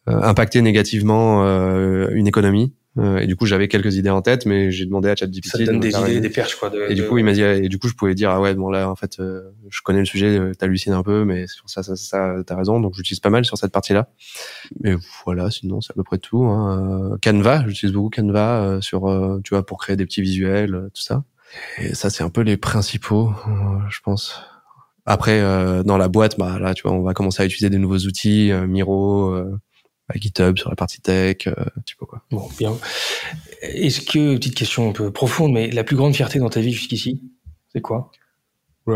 euh impacter négativement euh, une économie. Euh, et du coup j'avais quelques idées en tête mais j'ai demandé à ChatGPT ça te donne des idées des perches quoi et du coup il m'a dit et du coup je pouvais dire ah ouais bon là en fait je connais le sujet t'hallucines un peu mais sur ça ça ça t'as raison donc j'utilise pas mal sur cette partie là mais voilà sinon c'est à peu près tout hein. Canva j'utilise beaucoup Canva sur tu vois pour créer des petits visuels tout ça. Et ça c'est un peu les principaux je pense Après, dans la boîte, bah là, tu vois, on va commencer à utiliser des nouveaux outils, Miro, GitHub sur la partie tech, tu vois quoi. Bon, bien. Est-ce que petite question un peu profonde, mais la plus grande fierté dans ta vie jusqu'ici, c'est quoi?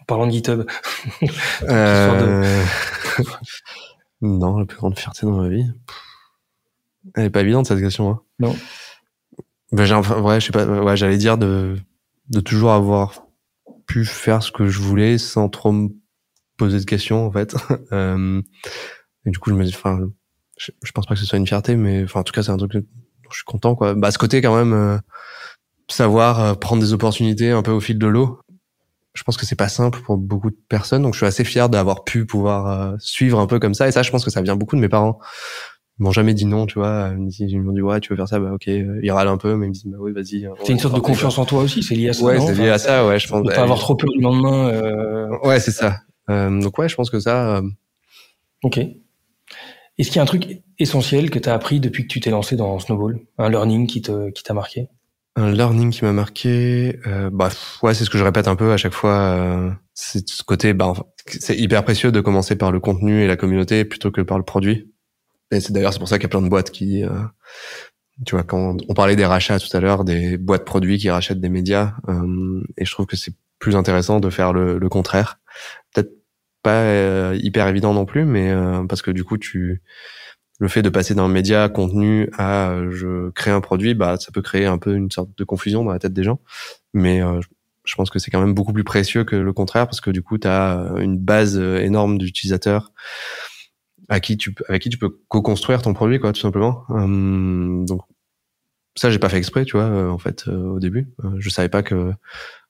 En parlant de GitHub. euh... non, la plus grande fierté dans ma vie. Elle est pas évidente cette question. Hein. Non. Ben, j'ai, ouais, je sais pas. Ouais, j'allais dire de de toujours avoir pu faire ce que je voulais sans trop me poser de questions en fait. euh, et du coup, je me dis, enfin, je, je, pense pas que ce soit une fierté, mais enfin, en tout cas, c'est un truc dont je suis content quoi. Bah, ce côté quand même, euh, savoir euh, prendre des opportunités un peu au fil de l'eau. Je pense que c'est pas simple pour beaucoup de personnes, donc je suis assez fier d'avoir pu pouvoir suivre un peu comme ça. Et ça, je pense que ça vient beaucoup de mes parents ils m'ont jamais dit non, tu vois. Ils m'ont dit ouais, tu veux faire ça, bah ok. Ils râlent un peu, mais ils me disent bah oui, vas-y. C'est une sorte de confiance en toi aussi, c'est lié à ça. Ouais, c'est lié à ça, ouais. Je pense. Pas avoir trop peur du lendemain. Euh... Ouais, c'est ça. Euh, donc ouais, je pense que ça. Euh... Ok. Est-ce qu'il y a un truc essentiel que tu as appris depuis que tu t'es lancé dans Snowball, un learning qui te qui t'a marqué? Un learning qui m'a marqué, euh, bah ouais, c'est ce que je répète un peu à chaque fois. Euh, c'est ce côté, bah, c'est hyper précieux de commencer par le contenu et la communauté plutôt que par le produit. Et c'est d'ailleurs c'est pour ça qu'il y a plein de boîtes qui, euh, tu vois, quand on parlait des rachats tout à l'heure, des boîtes produits qui rachètent des médias, euh, et je trouve que c'est plus intéressant de faire le, le contraire. Peut-être pas euh, hyper évident non plus, mais euh, parce que du coup tu le fait de passer d'un média contenu à euh, je crée un produit, bah ça peut créer un peu une sorte de confusion dans la tête des gens, mais je pense que c'est quand même beaucoup plus précieux que le contraire parce que du coup tu as une base énorme d'utilisateurs à qui tu avec qui tu peux co-construire ton produit quoi tout simplement. Hum, donc ça j'ai pas fait exprès tu vois euh, en fait euh, au début. Euh, je savais pas que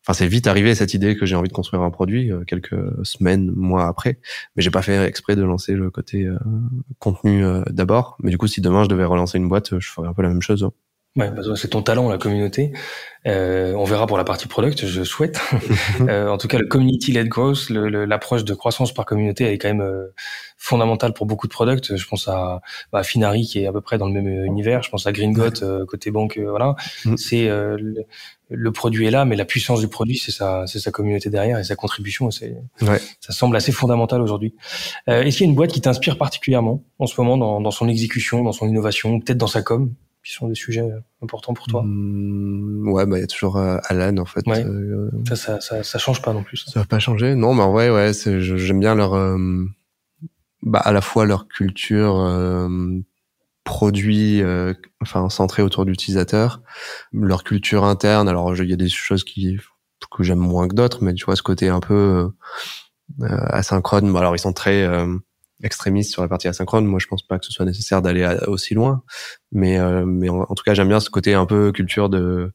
enfin c'est vite arrivé cette idée que j'ai envie de construire un produit quelques semaines mois après mais j'ai pas fait exprès de lancer le côté contenu d'abord. Mais du coup si demain je devais relancer une boîte je ferais un peu la même chose hein. Ouais, bah, c'est ton talent, la communauté. Euh, on verra pour la partie product, je souhaite. euh, en tout cas, le community-led growth, l'approche de croissance par communauté, elle est quand même euh, fondamentale pour beaucoup de products. Je pense à bah, Finari, qui est à peu près dans le même univers. Je pense à Gringot, euh, côté banque. Euh, voilà, mm. c'est le, le, produit est là, mais la puissance du produit, c'est sa, c'est sa communauté derrière et sa contribution. C'est, ouais. ça semble assez fondamental aujourd'hui. Est-ce qu'il y a une boîte qui t'inspire particulièrement en ce moment dans, dans son exécution, dans son innovation, peut-être dans sa com? Qui sont des sujets euh, importants pour toi mmh, Ouais, bah il y a toujours euh, Alan en fait. Ouais. Euh, ça, ça, ça, ça, change pas non plus. Ça, va pas changer. Non, mais en vrai, ouais, j'aime bien leur, euh, bah à la fois leur culture euh, produit, enfin centrée autour de l'utilisateur, leur culture interne. Alors il y a des choses qui que j'aime moins que d'autres, mais tu vois ce côté un peu asynchrone. alors ils sont très extrémiste sur la partie asynchrone. Moi, je pense pas que ce soit nécessaire d'aller aussi loin, mais euh, mais en, tout cas, j'aime bien ce côté un peu culture de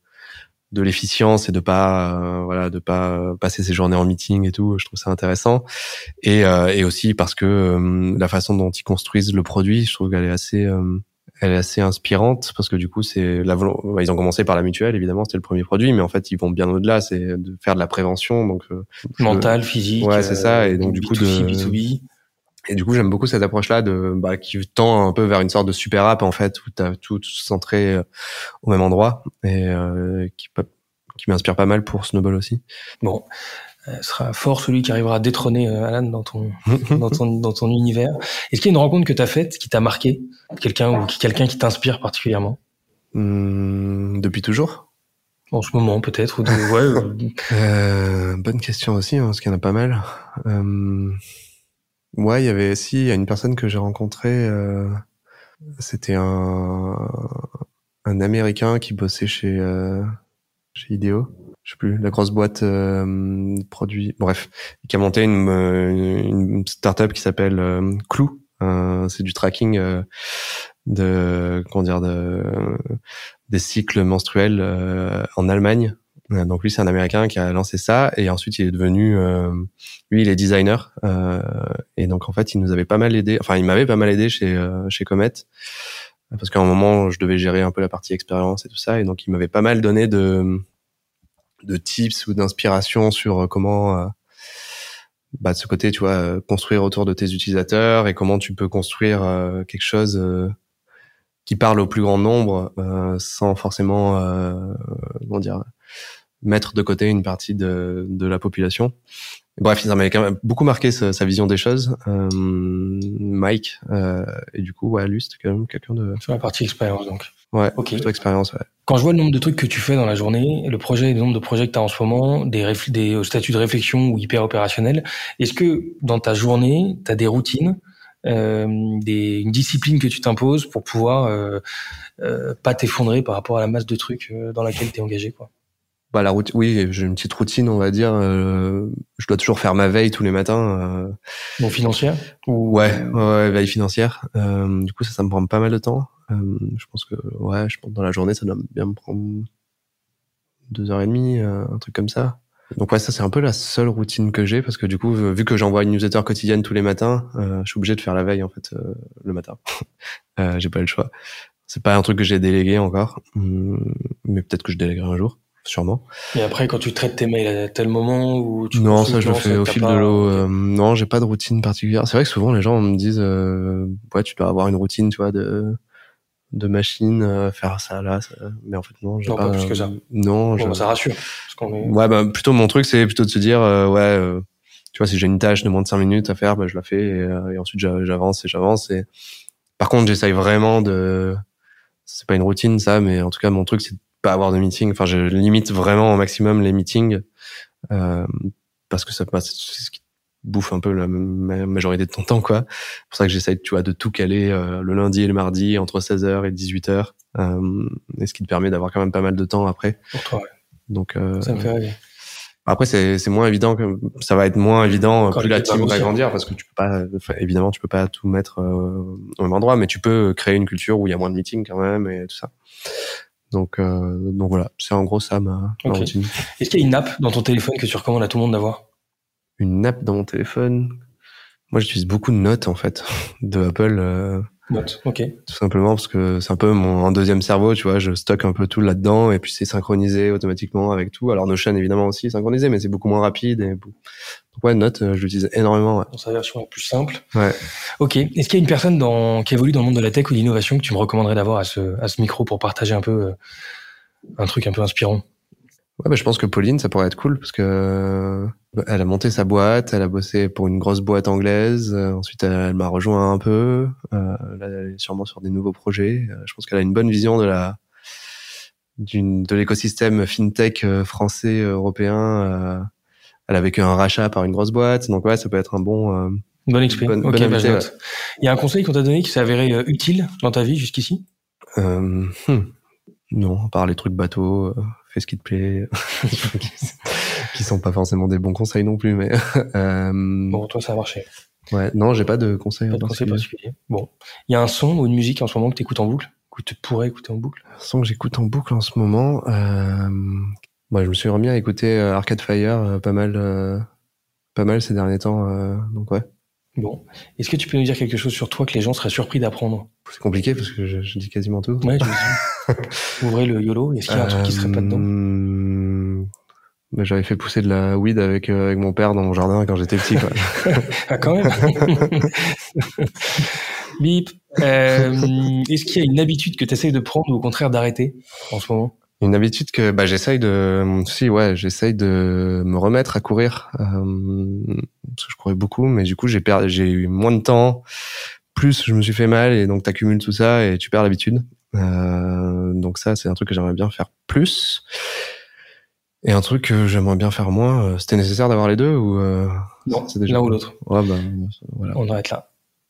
de l'efficience et de pas euh, voilà de pas passer ses journées en meeting et tout. Je trouve ça intéressant et euh, et aussi parce que la façon dont ils construisent le produit, je trouve qu'elle est assez elle est assez inspirante parce que du coup c'est la ils ont commencé par la mutuelle évidemment c'était le premier produit mais en fait ils vont bien au-delà c'est de faire de la prévention donc mental physique ouais c'est ça et donc du coup de B2B. Et du coup, j'aime beaucoup cette approche-là de bah, qui tend un peu vers une sorte de super app en fait où t'as tout centré euh, au même endroit et euh, qui qui m'inspire pas mal pour Snowball aussi. Bon, euh, sera fort celui qui arrivera à détrôner euh, Alan dans ton dans ton dans ton univers. Est-ce qu'il y a une rencontre que t'as faite qui t'a marqué, quelqu'un ou quelqu'un qui t'inspire particulièrement? Mmh, Depuis toujours? En ce moment, peut-être ou de... ouais. euh, bonne question aussi, hein, parce qu'il y en a pas mal. Euh... Ouais, il y avait si, il y a une personne que j'ai rencontrée, euh, c'était un, un Américain qui bossait chez, euh, chez Ideo, je sais plus, la grosse boîte euh, produit, bref, qui a monté une, une startup qui s'appelle euh, Clou. c'est du tracking euh, de, comment dire, de, des cycles menstruels euh, en Allemagne. Donc lui, c'est un Américain qui a lancé ça et ensuite il est devenu, euh, lui, il est designer euh, et donc en fait, il nous avait pas mal aidé. Enfin, il m'avait pas mal aidé chez euh, chez Comet parce qu'à un moment, je devais gérer un peu la partie expérience et tout ça et donc il m'avait pas mal donné de de tips ou d'inspiration sur comment euh, bah, de ce côté, tu vois, construire autour de tes utilisateurs et comment tu peux construire euh, quelque chose euh, qui parle au plus grand nombre sans forcément, comment dire mettre de côté une partie de, de la population. Bref, ça m'avait quand même beaucoup marqué sa, sa vision des choses. Euh, Mike, euh, et du coup, ouais, lui, c'était quand même quelqu'un de... Sur la partie expérience, donc. Ouais, Ok. plutôt expérience, ouais. Quand je vois le nombre de trucs que tu fais dans la journée, le projet, le nombre de projets que tu as en ce moment, des, des euh, statuts de réflexion ou hyper opérationnels, est-ce que dans ta journée, tu as des routines, euh, des, une discipline que tu t'imposes pour pouvoir euh, euh, pas t'effondrer par rapport à la masse de trucs dans laquelle tu es engagé quoi? Bah, la routine, oui, j'ai une petite routine, on va dire. euh, je dois toujours faire ma veille tous les matins. euh, Non financière? Ou Ouais, ouais, veille financière. Euh, du coup, ça, ça me prend pas mal de temps. Euh, je pense que, ouais, je pense que dans la journée, ça doit bien me prendre deux heures et demie, euh, un truc comme ça. Donc ouais, ça c'est un peu la seule routine que j'ai parce que du coup, vu que j'envoie une newsletter quotidienne tous les matins, euh, je suis obligé de faire la veille en fait euh, le matin. euh, j'ai pas le choix. C'est pas un truc que j'ai délégué encore, Hum, mais peut-être que je déléguerai un jour, sûrement. Et après quand tu traites tes mails à tel moment ou tu Non, ça je le fais au fil pas- de l'eau. euh, non, j'ai pas de routine particulière. C'est vrai que souvent les gens me disent, euh, ouais, tu dois avoir une routine, tu vois, de de machine, euh, faire ça là, ça. mais en fait non, j'ai Non, pas plus que ça. Non, Bon, je- bah, ça rassure. Parce qu'on est... ouais, bah plutôt mon truc c'est plutôt de se dire, euh, ouais, euh, tu vois, si j'ai une tâche de moins de 5 minutes à faire, bah, je la fais et, euh, et ensuite j'a- j'avance et j'avance. Et par contre, j'essaye vraiment de, c'est pas une routine ça, mais en tout cas mon truc c'est pas avoir de meeting. Enfin, je limite vraiment au maximum les meetings euh, parce que ça passe, c'est ce qui bouffe un peu la ma- majorité de ton temps, quoi. C'est pour ça que j'essaye, tu vois, de tout caler euh, le lundi et le mardi entre 16h et 18h, euh, et ce qui te permet d'avoir quand même pas mal de temps après. Pour toi, ouais. Donc, euh, ça me fait rêver. après, c'est c'est moins évident que ça va être moins évident Quand plus la team va grandir parce que tu peux pas, enfin, évidemment, tu peux pas tout mettre euh, au même endroit, mais tu peux créer une culture où il y a moins de meetings quand même et tout ça. Donc, euh, donc voilà, c'est en gros ça ma, ma Ok. routine. Est-ce qu'il y a une app dans ton téléphone que tu recommandes à tout le monde d'avoir? Une app dans mon téléphone? Moi, j'utilise beaucoup de notes en fait de Apple. euh, Note. Ok. tout simplement parce que c'est un peu mon un deuxième cerveau, tu vois, je stocke un peu tout là-dedans et puis c'est synchronisé automatiquement avec tout. Alors Notion évidemment aussi synchronisé, mais c'est beaucoup moins rapide et donc ouais, Note, euh, je l'utilise énormément. Ouais. Dans sa version la plus simple. Ouais. Ok. Est-ce qu'il y a une personne dans, qui évolue dans le monde de la tech ou de l'innovation que tu me recommanderais d'avoir à ce, à ce micro pour partager un peu euh, un truc un peu inspirant? Ouais, bah, je pense que Pauline, ça pourrait être cool parce que euh, elle a monté sa boîte, elle a bossé pour une grosse boîte anglaise. euh, ensuite, elle, elle m'a rejoint un peu. Euh, là, elle est sûrement sur des nouveaux projets. Euh, je pense qu'elle a une bonne vision de la d'une de l'écosystème fintech français européen. Elle a vécu un rachat par une grosse boîte, donc ouais, ça peut être un bon. euh, Bonne expérience. Bonne- ok, bonne bah. Il y a un conseil qu'on t'a donné qui s'est avéré euh, utile dans ta vie jusqu'ici? Euh, hmm, non, à part les trucs bateaux, euh, fais ce qui te plaît, qui sont pas forcément des bons conseils non plus, mais euh, Bon, toi, ça a marché. Ouais, non, j'ai pas de conseils. Pas de conseil particulier. Bon. Il y a un son ou une musique en ce moment que tu écoutes en boucle? Que tu pourrais écouter en boucle? Un son que j'écoute en boucle en ce moment. Bah, je me suis remis à écouter euh, Arcade Fire euh, pas mal, euh, pas mal ces derniers temps. euh, donc ouais, Bon. Est-ce que tu peux nous dire quelque chose sur toi que les gens seraient surpris d'apprendre? C'est compliqué parce que je, je dis quasiment tout. Ouais, je. Ouvrez le YOLO. Est-ce qu'il y a un truc qui serait pas dedans? Bah, J'avais fait pousser de la weed avec, euh, avec mon père dans mon jardin quand j'étais petit. Quoi. Ah, quand même Bip. Euh, Est-ce qu'il y a une habitude que tu essayes de prendre ou au contraire d'arrêter en ce moment? Une habitude que bah, j'essaye de, si ouais, j'essaye de me remettre à courir euh, parce que je courais beaucoup, mais du coup j'ai perdu, j'ai eu moins de temps, plus je me suis fait mal et donc t'accumules tout ça et tu perds l'habitude. Euh, donc ça c'est un truc que j'aimerais bien faire plus. Et un truc que j'aimerais bien faire moins. euh, C'était nécessaire d'avoir les deux ou euh, Non, c'est déjà l'un ou l'autre. Ouais bah voilà. On arrête là.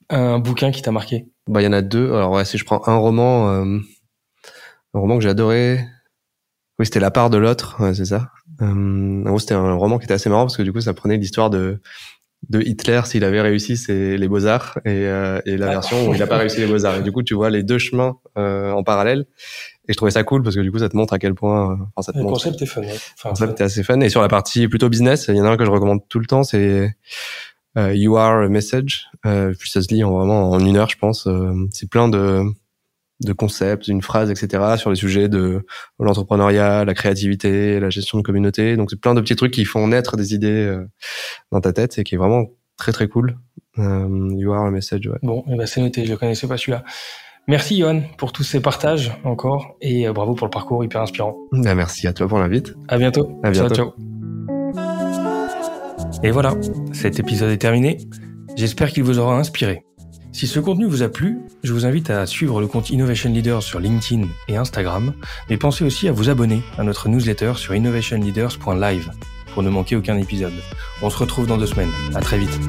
Un bouquin qui t'a marqué? Bah, il y en a deux. Alors, ouais, si je prends un roman, euh, un roman que j'ai adoré. Oui, c'était La part de l'autre, ouais, c'est ça. Euh, en gros, c'était un roman qui était assez marrant parce que du coup, ça prenait l'histoire de, de Hitler s'il avait réussi c'est les beaux-arts et, euh, et la Ah. version où il n'a pas réussi les beaux-arts. Et du coup, tu vois les deux chemins euh, en parallèle. Et je trouvais ça cool parce que du coup, ça te montre à quel point, euh, enfin, ça te Le montre concept est fun. Ouais. Enfin, le concept est assez fun. Et sur la partie plutôt business, il y en a un que je recommande tout le temps, c'est euh, You Are a Message. Euh, puis ça se lit en vraiment en une heure, je pense. Euh, c'est plein de de concepts, une phrase, etc. sur les sujets de l'entrepreneuriat, la créativité, la gestion de communauté. Donc c'est plein de petits trucs qui font naître des idées euh, dans ta tête et qui est vraiment très très cool. Euh, you Are a Message, ouais. Bon, eh ben, c'est noté, je le connaissais pas celui-là. Merci Johan pour tous ces partages encore et euh, bravo pour le parcours hyper inspirant. Bah, merci à toi pour l'invite. À bientôt. À bientôt. Ciao, ciao. Et voilà, cet épisode est terminé. J'espère qu'il vous aura inspiré. Si ce contenu vous a plu, je vous invite à suivre le compte Innovation Leaders sur LinkedIn et Instagram, mais pensez aussi à vous abonner à notre newsletter sur innovationleaders.live pour ne manquer aucun épisode. On se retrouve dans deux semaines. À très vite.